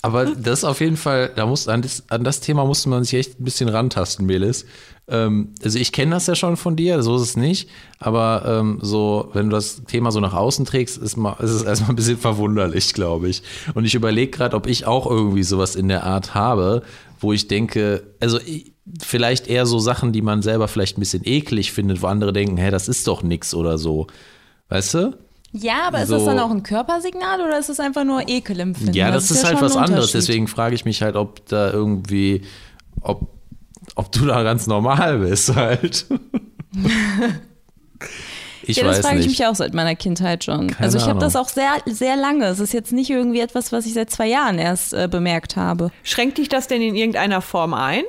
Aber das auf jeden Fall, da muss, an, das, an das Thema musste man sich echt ein bisschen rantasten, Melis. Ähm, also ich kenne das ja schon von dir, so ist es nicht. Aber ähm, so, wenn du das Thema so nach außen trägst, ist, mal, ist es erstmal ein bisschen verwunderlich, glaube ich. Und ich überlege gerade, ob ich auch irgendwie sowas in der Art habe, wo ich denke, also ich, vielleicht eher so Sachen, die man selber vielleicht ein bisschen eklig findet, wo andere denken, hä, das ist doch nix oder so. Weißt du? Ja, aber ist So- das dann auch ein Körpersignal oder ist es einfach nur Ekelempfinden? Ja, das, ist ja halt was anderes. Deswegen frage ich mich halt, ob da irgendwie, ob, ob du da ganz normal bist halt. ich ja, das weiß frage ich nicht. mich auch seit meiner Kindheit schon. Keine also ich habe das auch sehr, sehr lange. Es ist jetzt nicht irgendwie etwas, was ich seit zwei Jahren erst äh, bemerkt habe. Schränkt dich das denn in irgendeiner Form ein?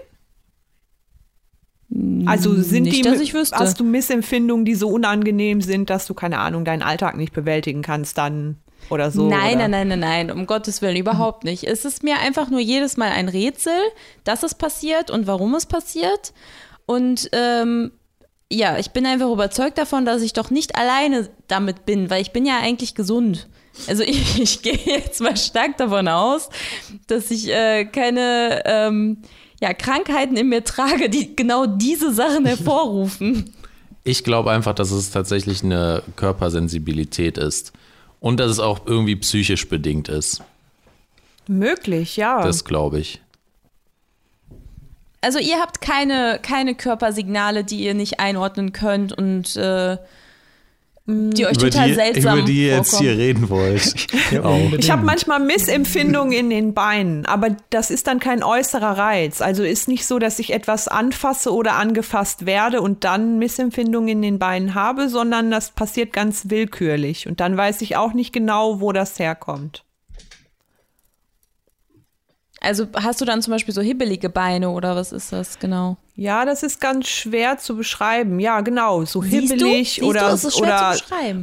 Also sind nicht, die, dass ich wüsste. hast du Missempfindungen, die so unangenehm sind, dass du keine Ahnung deinen Alltag nicht bewältigen kannst dann oder so? nein, oder? nein, nein, nein, nein, um Gottes Willen, überhaupt nicht. Es ist mir einfach nur jedes Mal ein Rätsel, dass es passiert und warum es passiert. Und ähm, ja, ich bin einfach überzeugt davon, dass ich doch nicht alleine damit bin, weil ich bin ja eigentlich gesund. Also ich, ich gehe jetzt mal stark davon aus, dass ich äh, keine ähm, ja, Krankheiten in mir trage, die genau diese Sachen hervorrufen. Ich glaube einfach, dass es tatsächlich eine Körpersensibilität ist. Und dass es auch irgendwie psychisch bedingt ist. Möglich, ja. Das glaube ich. Also ihr habt keine, keine Körpersignale, die ihr nicht einordnen könnt und äh, die euch total seltsam vorkommen. reden wollt. Ja, Auch. unbedingt. Ich habe manchmal Missempfindungen in den Beinen, aber das ist dann kein äußerer Reiz. Also ist nicht so, dass ich etwas anfasse oder angefasst werde und dann Missempfindungen in den Beinen habe, sondern das passiert ganz willkürlich. Und dann weiß ich auch nicht genau, wo das herkommt. Also hast du dann zum Beispiel so hibbelige Beine oder was ist das genau? Ja, das ist ganz schwer zu beschreiben. Ja, genau, so Siehst du? hibbelig Siehst du, oder, es oder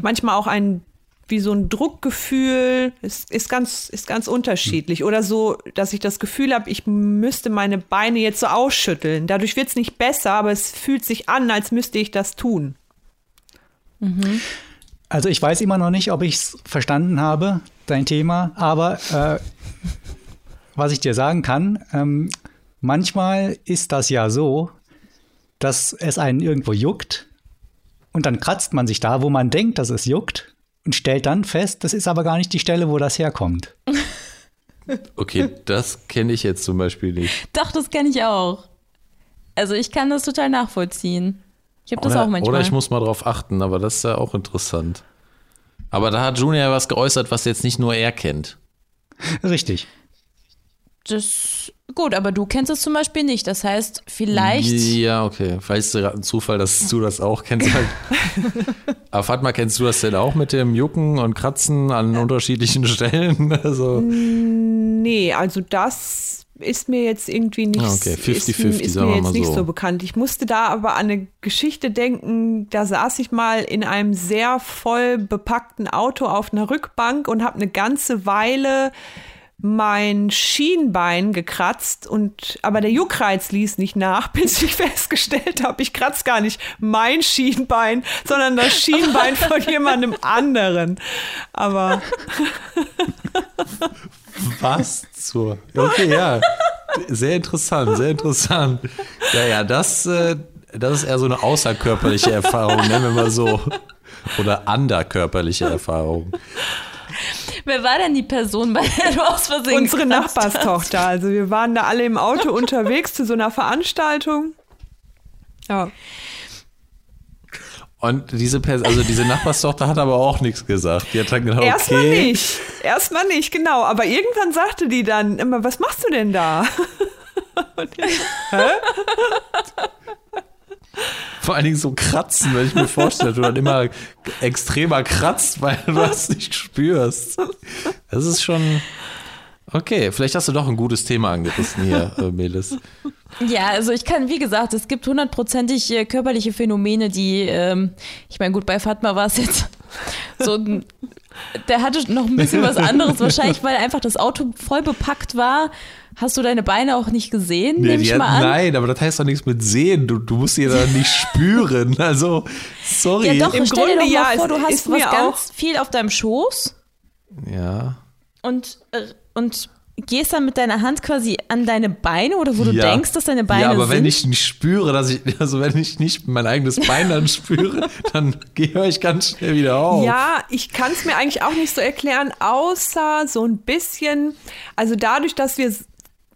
manchmal auch ein wie so ein Druckgefühl. Ist, ist, ganz, ist ganz unterschiedlich. Oder so, dass ich das Gefühl habe, ich müsste meine Beine jetzt so ausschütteln. Dadurch wird es nicht besser, aber es fühlt sich an, als müsste ich das tun. Mhm. Also ich weiß immer noch nicht, ob ich es verstanden habe, dein Thema, aber äh, was ich dir sagen kann, ähm, manchmal ist das ja so, dass es einen irgendwo juckt und dann kratzt man sich da, wo man denkt, dass es juckt und stellt dann fest, das ist aber gar nicht die Stelle, wo das herkommt. Okay, das kenne ich jetzt zum Beispiel nicht. Doch, das kenne ich auch. Also ich kann das total nachvollziehen. Ich habe das oder, auch manchmal. Oder ich muss mal drauf achten, aber das ist ja auch interessant. Aber da hat Junior was geäußert, was jetzt nicht nur er kennt. Richtig. Das gut, aber du kennst es zum Beispiel nicht. Das heißt, vielleicht. Ja, okay. Vielleicht ist es gerade ein Zufall, dass du das auch kennst. Halt. aber Fatma, kennst du das denn auch mit dem Jucken und Kratzen an unterschiedlichen Stellen? Also. Nee, also das ist mir jetzt irgendwie nicht, ah, okay. 50, 50, ist, ist mir jetzt nicht so. so. bekannt. Ich musste da aber an eine Geschichte denken, da saß ich mal in einem sehr voll bepackten Auto auf einer Rückbank und habe eine ganze Weile mein Schienbein gekratzt und aber der Juckreiz ließ nicht nach, bis ich festgestellt habe, ich kratze gar nicht mein Schienbein, sondern das Schienbein von jemandem anderen. Aber was zur? Okay, ja. Sehr interessant, sehr interessant. Ja, ja, das, äh, das ist eher so eine außerkörperliche Erfahrung, nennen wir mal so. Oder anderkörperliche Erfahrung. Wer war denn die Person, bei der du aus Versehen Unsere Nachbarstochter. Also wir waren da alle im Auto unterwegs zu so einer Veranstaltung. Ja. Und diese Person, also diese Nachbarstochter hat aber auch nichts gesagt. Die hat dann gedacht, okay. Erstmal nicht. Erstmal nicht, genau. Aber irgendwann sagte die dann immer, was machst du denn da? Ich, Hä? Vor allen Dingen so kratzen, wenn ich mir vorstelle, du dann immer extremer kratzt, weil du das nicht spürst. Das ist schon. Okay, vielleicht hast du doch ein gutes Thema angerissen hier, äh, Melis. Ja, also ich kann, wie gesagt, es gibt hundertprozentig äh, körperliche Phänomene, die, ähm, ich meine, gut, bei Fatma war es jetzt so, der hatte noch ein bisschen was anderes, wahrscheinlich, weil einfach das Auto voll bepackt war. Hast du deine Beine auch nicht gesehen? Nee, Nehm ich mal an. Nein, aber das heißt doch nichts mit sehen. Du, du musst sie ja nicht spüren. Also, sorry. Ja, doch, Im stell Grunde, dir doch mal ja, vor, du hast was ganz viel auf deinem Schoß. Ja. Und, äh, und gehst dann mit deiner Hand quasi an deine Beine oder wo du ja. denkst, dass deine Beine sind. Ja, aber sind? wenn ich nicht spüre, dass ich, also wenn ich nicht mein eigenes Bein dann spüre, dann höre ich ganz schnell wieder auf. Ja, ich kann es mir eigentlich auch nicht so erklären, außer so ein bisschen, also dadurch, dass wir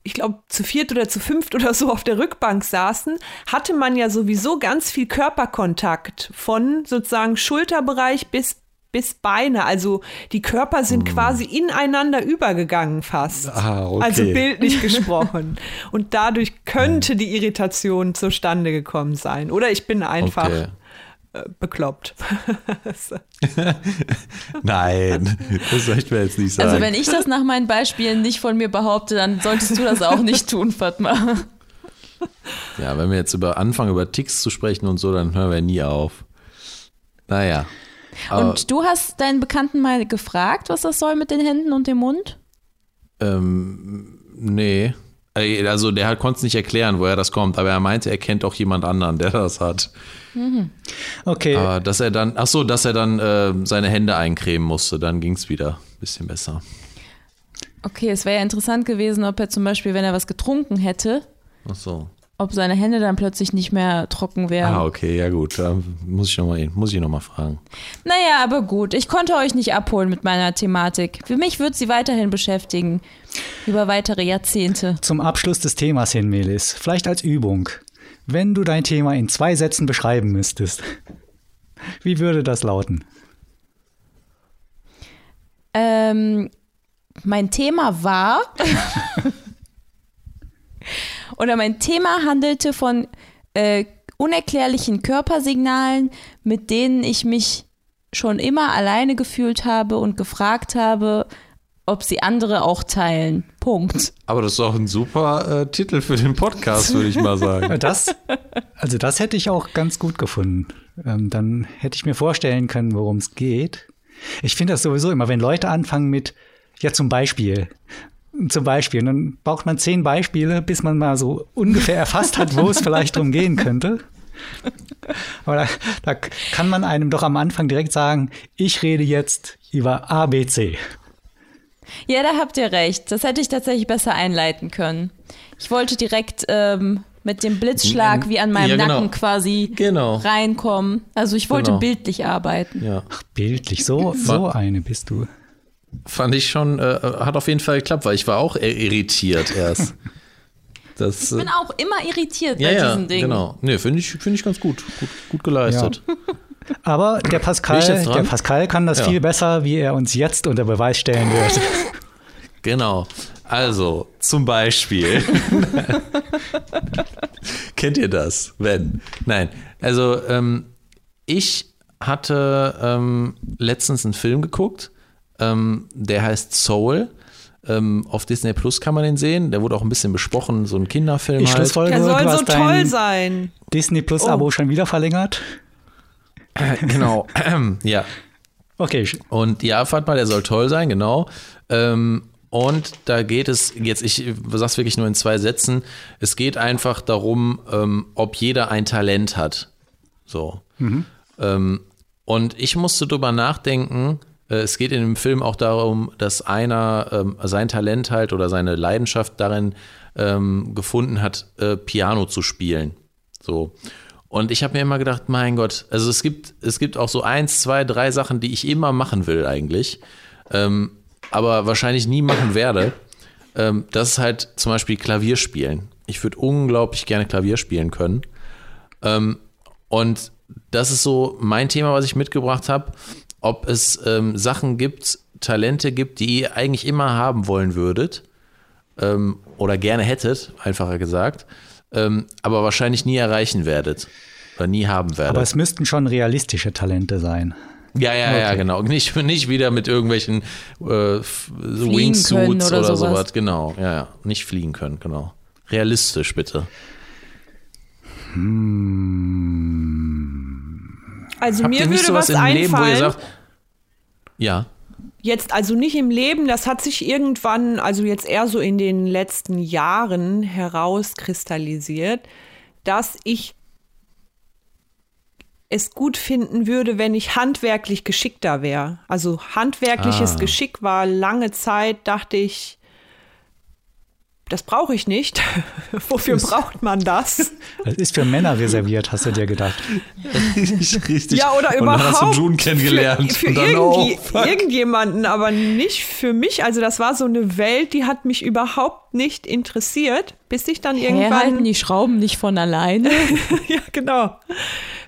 ich glaube, zu viert oder zu fünft oder so auf der Rückbank saßen, hatte man ja sowieso ganz viel Körperkontakt von sozusagen Schulterbereich bis bis Beine. Also die Körper sind hm. quasi ineinander übergegangen fast. Ah, okay. Also bildlich gesprochen. Und dadurch könnte die Irritation zustande gekommen sein. Oder ich bin einfach okay. äh, bekloppt. Nein, das soll ich mir jetzt nicht sagen. Also wenn ich das nach meinen Beispielen nicht von mir behaupte, dann solltest du das auch nicht tun, Fatma. Ja, wenn wir jetzt über anfangen, über Ticks zu sprechen und so, dann hören wir nie auf. Naja. Und du hast deinen Bekannten mal gefragt, was das soll mit den Händen und dem Mund? Ähm, nee. Äh, also der konnte es nicht erklären, woher das kommt, aber er meinte, er kennt auch jemand anderen, der das hat. Mhm. Okay. Aber dass er dann, ach so, dass er dann äh, seine Hände eincremen musste, dann ging es wieder ein bisschen besser. Okay, es wäre ja interessant gewesen, ob er zum Beispiel, wenn er was getrunken hätte, ach so ob seine Hände dann plötzlich nicht mehr trocken wären. Ah, okay, ja gut, da muss ich nochmal noch fragen. Naja, aber gut, ich konnte euch nicht abholen mit meiner Thematik. Für mich wird sie weiterhin beschäftigen, über weitere Jahrzehnte. Zum Abschluss des Themas hin, Melis, vielleicht als Übung. Wenn du dein Thema in zwei Sätzen beschreiben müsstest, wie würde das lauten? Ähm, mein Thema war oder mein Thema handelte von äh, unerklärlichen Körpersignalen, mit denen ich mich schon immer alleine gefühlt habe und gefragt habe, ob sie andere auch teilen. Punkt. Aber das ist auch ein super äh, Titel für den Podcast, würde ich mal sagen. Das, also das hätte ich auch ganz gut gefunden. Ähm, dann hätte ich mir vorstellen können, worum es geht. Ich finde das sowieso immer, wenn Leute anfangen mit, ja zum Beispiel, zum Beispiel, und dann braucht man zehn Beispiele, bis man mal so ungefähr erfasst hat, wo es vielleicht drum gehen könnte. Aber da, da kann man einem doch am Anfang direkt sagen, ich rede jetzt über ABC. Ja, da habt ihr recht. Das hätte ich tatsächlich besser einleiten können. Ich wollte direkt ähm, mit dem Blitzschlag wie an meinem Ja, genau. Nacken quasi Genau. reinkommen. Also ich wollte Genau. bildlich arbeiten. Ja. Ach, bildlich, so, so eine bist du. Fand ich schon, äh, hat auf jeden Fall geklappt, weil ich war auch ir- irritiert erst. Das, Ich bin auch immer irritiert ja, bei ja, diesen Dingen. genau. Nee, finde ich, find ich ganz gut. Gut, gut geleistet. Aber der Pascal, der Pascal kann das Ja. viel besser, wie er uns jetzt unter Beweis stellen wird. Genau. Also, zum Beispiel. Kennt ihr das? Wenn? Nein. Also, ähm, ich hatte ähm, letztens einen Film geguckt, ähm, der heißt Soul. Ähm, auf Disney Plus kann man den sehen. Der wurde auch ein bisschen besprochen, so ein Kinderfilm Ich halt. Der soll so toll sein. Disney Plus Abo schon wieder verlängert. Genau. ja. Okay, Und ja, fand mal, der soll toll sein, genau. Ähm, und da geht es jetzt, ich sag's wirklich nur in zwei Sätzen, es geht einfach darum, ähm, ob jeder ein Talent hat. So. Ähm, und ich musste drüber nachdenken, äh, es geht in dem Film auch darum, dass einer ähm, sein Talent halt oder seine Leidenschaft darin ähm, gefunden hat, äh, Piano zu spielen. So. Und ich habe mir immer gedacht, mein Gott, also es gibt, es gibt auch so eins, zwei, drei Sachen, die ich immer machen will eigentlich, ähm, aber wahrscheinlich nie machen werde. Ähm, das ist halt zum Beispiel Klavier spielen. Ich würde unglaublich gerne Klavier spielen können. Ähm, und das ist so mein Thema, was ich mitgebracht habe, ob es ähm, Sachen gibt, Talente gibt, die ihr eigentlich immer haben wollen würdet ähm, oder gerne hättet, einfacher gesagt, ähm, aber wahrscheinlich nie erreichen werdet oder nie haben werdet. aber es müssten schon realistische Talente sein. ja, ja, ja, Okay. genau. Nicht, nicht wieder mit irgendwelchen äh, Wingsuits können oder, oder sowas. sowas. Genau, ja, ja. Nicht fliegen können, genau. Realistisch, bitte. Also Habt mir würde was im Leben, wo ihr einfallen. sagt, ja, Jetzt also nicht im Leben, das hat sich irgendwann, also jetzt eher so in den letzten Jahren herauskristallisiert, dass ich es gut finden würde, wenn ich handwerklich geschickter wäre. Also handwerkliches Ah. Geschick war lange Zeit, dachte ich, das brauche ich nicht. Wofür braucht man das? Das ist für Männer reserviert, hast du dir gedacht. richtig. Ja, oder und dann hast überhaupt. du June kennengelernt. Für, für und dann, irgendwie, oh, irgendjemanden, aber nicht für mich. Also das war so eine Welt, die hat mich überhaupt nicht interessiert, bis ich dann Hä, halten irgendwann, die Schrauben nicht von alleine? ja genau,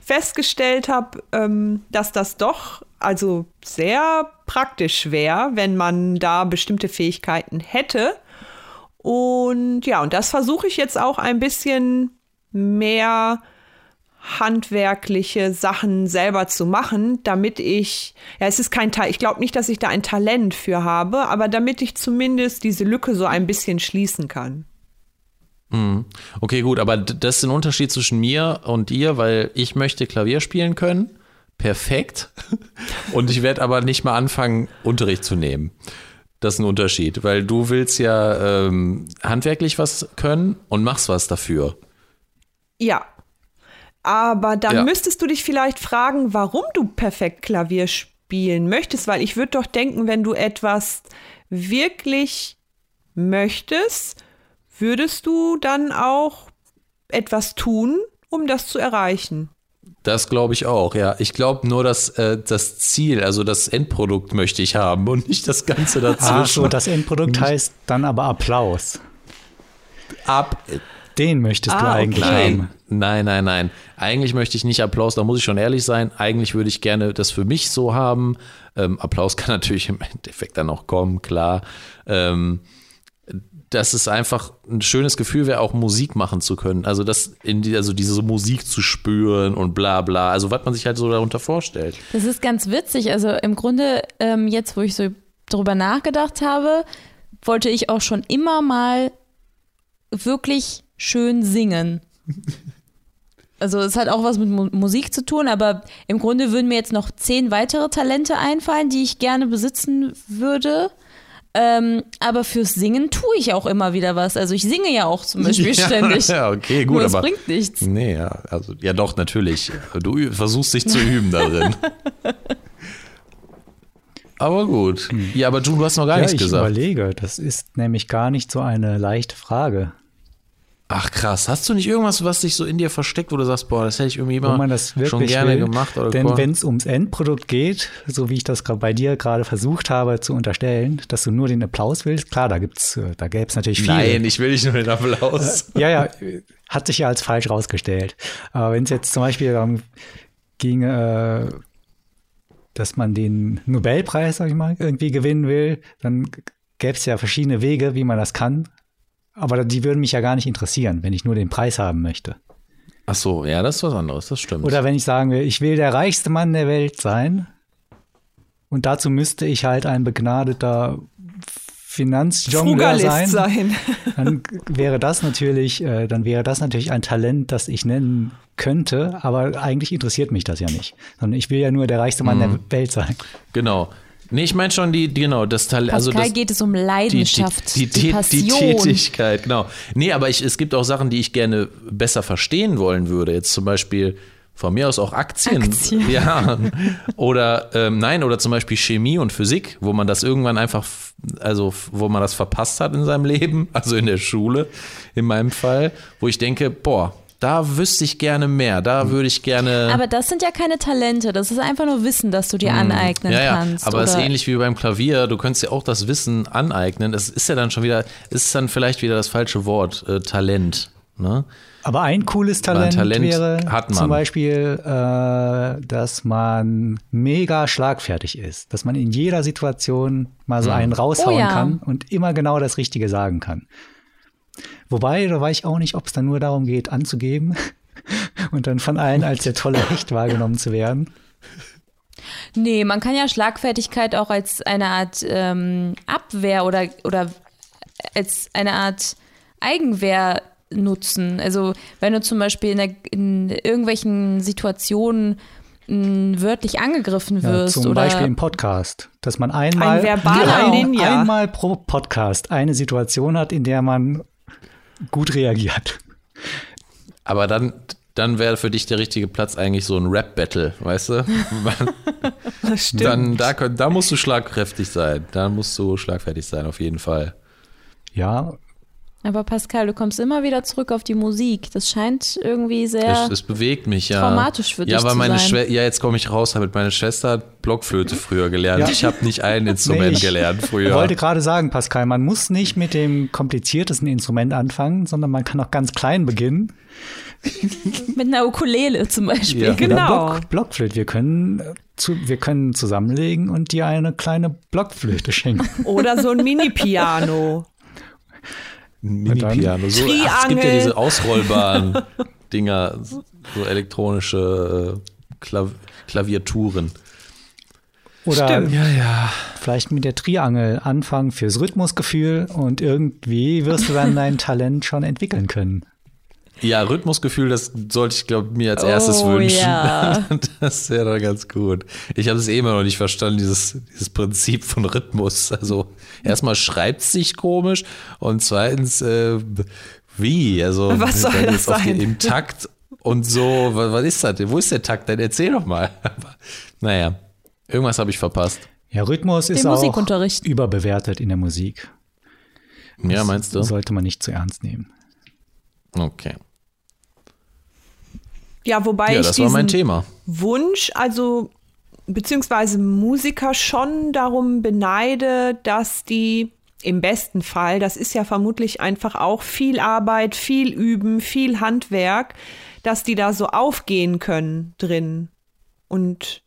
festgestellt habe, ähm, dass das doch also sehr praktisch wäre, wenn man da bestimmte Fähigkeiten hätte. Und ja, und das versuche ich jetzt auch ein bisschen mehr handwerkliche Sachen selber zu machen, damit ich, ja, es ist kein Teil, ich glaube nicht, dass ich da ein Talent für habe, aber damit ich zumindest diese Lücke so ein bisschen schließen kann. Okay, gut, aber das ist ein Unterschied zwischen mir und dir, weil ich möchte Klavier spielen können. Perfekt. Und ich werde aber nicht mal anfangen, Unterricht zu nehmen. Das ist ein Unterschied, weil du willst ja ähm, handwerklich was können und machst was dafür. Ja. Aber dann Ja. müsstest du dich vielleicht fragen, warum du perfekt Klavier spielen möchtest, weil ich würde doch denken, wenn du etwas wirklich möchtest, würdest du dann auch etwas tun, um das zu erreichen. Das glaube ich auch, ja. Ich glaube nur, dass äh, das Ziel, also das Endprodukt möchte ich haben und nicht das Ganze Ach dazwischen. so, das Endprodukt heißt dann aber Applaus. Ab. Den möchtest du Ah, okay. eigentlich Nein, haben. nein, nein, nein. Eigentlich möchte ich nicht Applaus, da muss ich schon ehrlich sein. Eigentlich würde ich gerne das für mich so haben. Ähm, Applaus kann natürlich im Endeffekt dann auch kommen, klar. Ähm, dass es einfach ein schönes Gefühl wäre, auch Musik machen zu können. Also das in die, also diese Musik zu spüren und bla bla. Also was man sich halt so darunter vorstellt. Das ist ganz witzig. Also im Grunde, ähm, jetzt wo ich so drüber nachgedacht habe, wollte ich auch schon immer mal wirklich schön singen. Also es hat auch was mit Mu Musik zu tun, aber im Grunde würden mir jetzt noch zehn weitere Talente einfallen, die ich gerne besitzen würde. Ähm, aber fürs Singen tue ich auch immer wieder was. Also ich singe ja auch zum Beispiel ja, ständig. Ja, okay, gut, Nur es aber. bringt nichts. Nee, ja, also, ja doch, natürlich. Du versuchst dich zu üben da drin. aber gut. Ja, aber June, du hast noch gar ja, nichts ich gesagt. überlege. Das ist nämlich gar nicht so eine leichte Frage. Ach krass, hast du nicht irgendwas, was sich so in dir versteckt, wo du sagst, boah, das hätte ich irgendwie immer man das wirklich schon gerne will. gemacht oder Denn wenn es ums Endprodukt geht, so wie ich das gerade bei dir gerade versucht habe zu unterstellen, dass du nur den Applaus willst, klar, da gibt's, äh, da gäbe es natürlich viel. Nein, ich will nicht nur den Applaus. Ja, ja, hat sich ja als falsch rausgestellt. Aber wenn es jetzt zum Beispiel darum ginge, äh, dass man den Nobelpreis, sag ich mal, irgendwie gewinnen will, dann gäbe es ja verschiedene Wege, wie man das kann. Aber die würden mich ja gar nicht interessieren, wenn ich nur den Preis haben möchte. Ach so, ja, das ist was anderes, das stimmt. Oder wenn ich sagen will, ich will der reichste Mann der Welt sein. Und dazu müsste ich halt ein begnadeter Finanzjongler Frugalist sein. sein. dann wäre das natürlich, äh, dann wäre das natürlich ein Talent, das ich nennen könnte, aber eigentlich interessiert mich das ja nicht. Sondern ich will ja nur der reichste Mann der Welt sein. genau. Nee, ich meine schon die, genau, das Talent. Also das, geht es um Leidenschaft, die, die, die, die. Tätigkeit, genau. Nee, aber ich, es gibt auch Sachen, die ich gerne besser verstehen wollen würde. Jetzt zum Beispiel von mir aus auch Aktien. Aktien. Ja. Oder ähm, nein, oder zum Beispiel Chemie und Physik, wo man das irgendwann einfach, also wo man das verpasst hat in seinem Leben, also in der Schule in meinem Fall, wo ich denke, boah, da wüsste ich gerne mehr, da würde ich gerne. Aber das sind ja keine Talente, das ist einfach nur Wissen, das du dir aneignen Hm. ja, ja, kannst. aber es ist ähnlich wie beim Klavier. Du könntest ja auch das Wissen aneignen. Es ist ja dann schon wieder, ist dann vielleicht wieder das falsche Wort, äh, Talent. Ne? Aber ein cooles ein Talent, Talent wäre hat man. zum Beispiel, äh, dass man mega schlagfertig ist, dass man in jeder Situation mal so einen raushauen Oh ja. kann und immer genau das Richtige sagen kann. Wobei, da weiß ich auch nicht, ob es dann nur darum geht, anzugeben und dann von allen als der tolle Hecht wahrgenommen zu werden. Nee, man kann ja Schlagfertigkeit auch als eine Art ähm, Abwehr oder, oder als eine Art Eigenwehr nutzen. Also wenn du zum Beispiel in, der, in irgendwelchen Situationen mh, wörtlich angegriffen Ja, wirst zum oder Beispiel im Podcast, dass man einmal, Ein verbaler Ninja. einmal pro Podcast eine Situation hat, in der man gut reagiert. Aber dann, dann wäre für dich der richtige Platz eigentlich so ein Rap-Battle, weißt du? Das stimmt. dann, da, da musst du schlagkräftig sein. Da musst du schlagfertig sein, auf jeden Fall. Ja, Aber Pascal, du kommst immer wieder zurück auf die Musik. Das scheint irgendwie sehr. Es, es bewegt mich, ja. traumatisch für ja, dich weil zu meine sein. Schwester, ja, jetzt komme ich raus damit. Meine Schwester hat Blockflöte früher gelernt. Ja. Ich habe nicht ein Instrument Nee, ich gelernt Ich früher. wollte gerade sagen, Pascal, man muss nicht mit dem kompliziertesten Instrument anfangen, sondern man kann auch ganz klein beginnen. Mit einer Ukulele zum Beispiel. Ja. Genau. Block, Blockflöte. Wir können, äh, zu, wir können zusammenlegen und dir eine kleine Blockflöte schenken. Oder so ein Mini-Piano. Mini-Piano. So, ach, es gibt ja diese ausrollbaren Dinger, so elektronische äh, Klav Klaviaturen. Oder Stimmt. Ja, ja. vielleicht mit der Triangel anfangen fürs Rhythmusgefühl und irgendwie wirst du dann dein Talent schon entwickeln können. Ja, Rhythmusgefühl, das sollte ich, glaube mir als erstes Oh, wünschen. ja. Das wäre dann ganz gut. Ich habe es eh immer noch nicht verstanden, dieses, dieses Prinzip von Rhythmus. Also erstmal schreibt es sich komisch und zweitens, äh, wie? Also Was soll das sein? Im Takt und so, was, was ist das? Wo ist der Takt? Dann erzähl doch mal. Aber, naja, irgendwas habe ich verpasst. Ja, Rhythmus ist auch Musikunterricht. überbewertet in der Musik. Ja, meinst du? Sollte man nicht zu ernst nehmen. Okay. Ja, wobei Ja, ich das war mein diesen Thema. Wunsch, also beziehungsweise Musiker schon darum beneide, dass die im besten Fall, das ist ja vermutlich einfach auch viel Arbeit, viel Üben, viel Handwerk, dass die da so aufgehen können drin. Und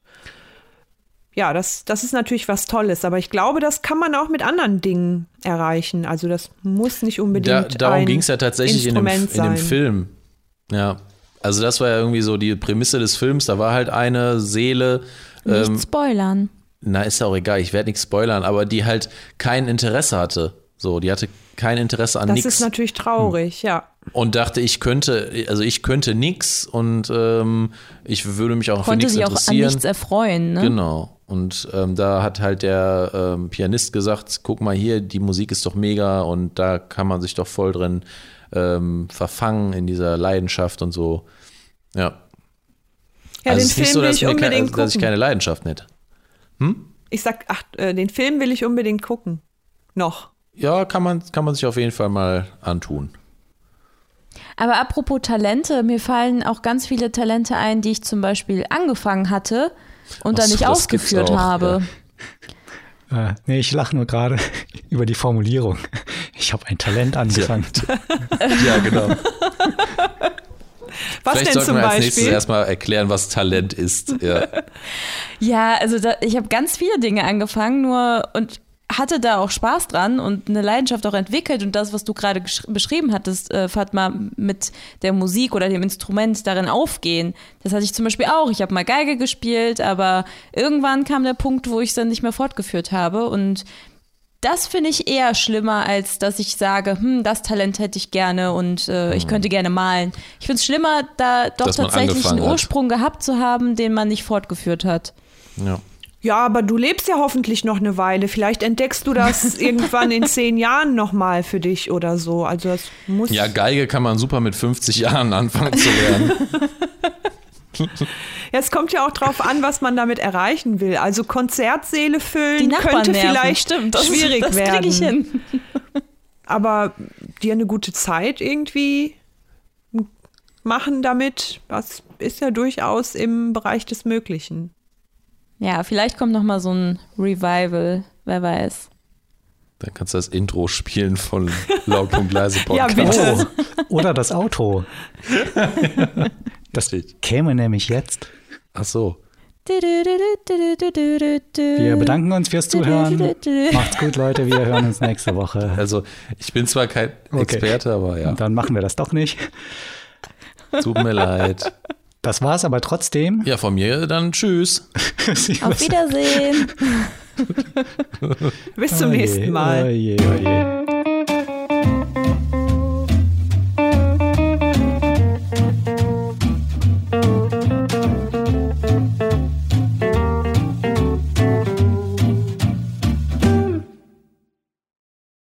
ja, das, das ist natürlich was Tolles, aber ich glaube, das kann man auch mit anderen Dingen erreichen. Also das muss nicht Da, unbedingt darum ein ging es ja tatsächlich in dem, in dem. Film. Ja. Also das war ja irgendwie so die Prämisse des Films. Da war halt eine Seele, Nicht ähm, spoilern. na ist ja auch egal, ich werde nichts spoilern, aber die halt kein Interesse hatte. So, die hatte kein Interesse an Das nichts. ist natürlich traurig, ja. und dachte, ich könnte, also ich könnte nix und ähm, ich würde mich auch Konnte für sie nichts auch an interessieren. nichts erfreuen, ne? Genau. Und ähm, da hat halt der ähm, Pianist gesagt, guck mal hier, die Musik ist doch mega und da kann man sich doch voll drin ähm, verfangen in dieser Leidenschaft und so. Ja. Ja, also den es ist nicht Film so, will dass, ich unbedingt dass ich gucken. keine Leidenschaft hätte. Ich sag, ach, äh, den Film will ich unbedingt gucken. Noch. Ja, kann man, kann man sich auf jeden Fall mal antun. Aber apropos Talente, mir fallen auch ganz viele Talente ein, die ich zum Beispiel angefangen hatte und Ach dann so, nicht ausgeführt auch, habe. Äh, nee, ich lache nur gerade über die Formulierung. Ich habe ein Talent angefangen. Ja, genau. Was Vielleicht denn sollten zum wir als nächstes Beispiel? erstmal erklären, was Talent ist. Ja. Ja, also da, ich habe ganz viele Dinge angefangen, nur und hatte da auch Spaß dran und eine Leidenschaft auch entwickelt und das, was du gerade beschrieben hattest, äh, Fatma, mit der Musik oder dem Instrument darin aufgehen, das hatte ich zum Beispiel auch. Ich habe mal Geige gespielt, aber irgendwann kam der Punkt, wo ich es dann nicht mehr fortgeführt habe und das finde ich eher schlimmer, als dass ich sage, hm, das Talent hätte ich gerne und äh, ich könnte gerne malen. Ich finde es schlimmer, da doch Dass tatsächlich einen angefangen hat. Ursprung gehabt zu haben, den man nicht fortgeführt hat. ja. Ja, aber du lebst ja hoffentlich noch eine Weile. Vielleicht entdeckst du das irgendwann in zehn Jahren nochmal für dich oder so. Also das muss. Ja, Geige kann man super mit 50 Jahren anfangen zu lernen. Jetzt kommt ja auch drauf an, was man damit erreichen will. Also Konzertsäle füllen könnte nerven, vielleicht stimmt, das, schwierig das werden. ich hin. Aber dir eine gute Zeit irgendwie machen damit, das ist ja durchaus im Bereich des Möglichen. Ja, vielleicht kommt noch mal so ein Revival, wer weiß. Dann kannst du das Intro spielen von Laut und Leise Ja, Podcast. bitte. Oh, oder das Auto. Das käme nämlich jetzt. Ach so. Wir bedanken uns fürs Zuhören. Macht's gut, Leute. Wir hören uns nächste Woche. Also, ich bin zwar kein Okay. Experte, aber ja, dann machen wir das doch nicht. tut mir leid. Das war's aber trotzdem. Ja, von mir dann tschüss. Auf Wiedersehen. Bis zum Oje, nächsten Mal. Oje, oje.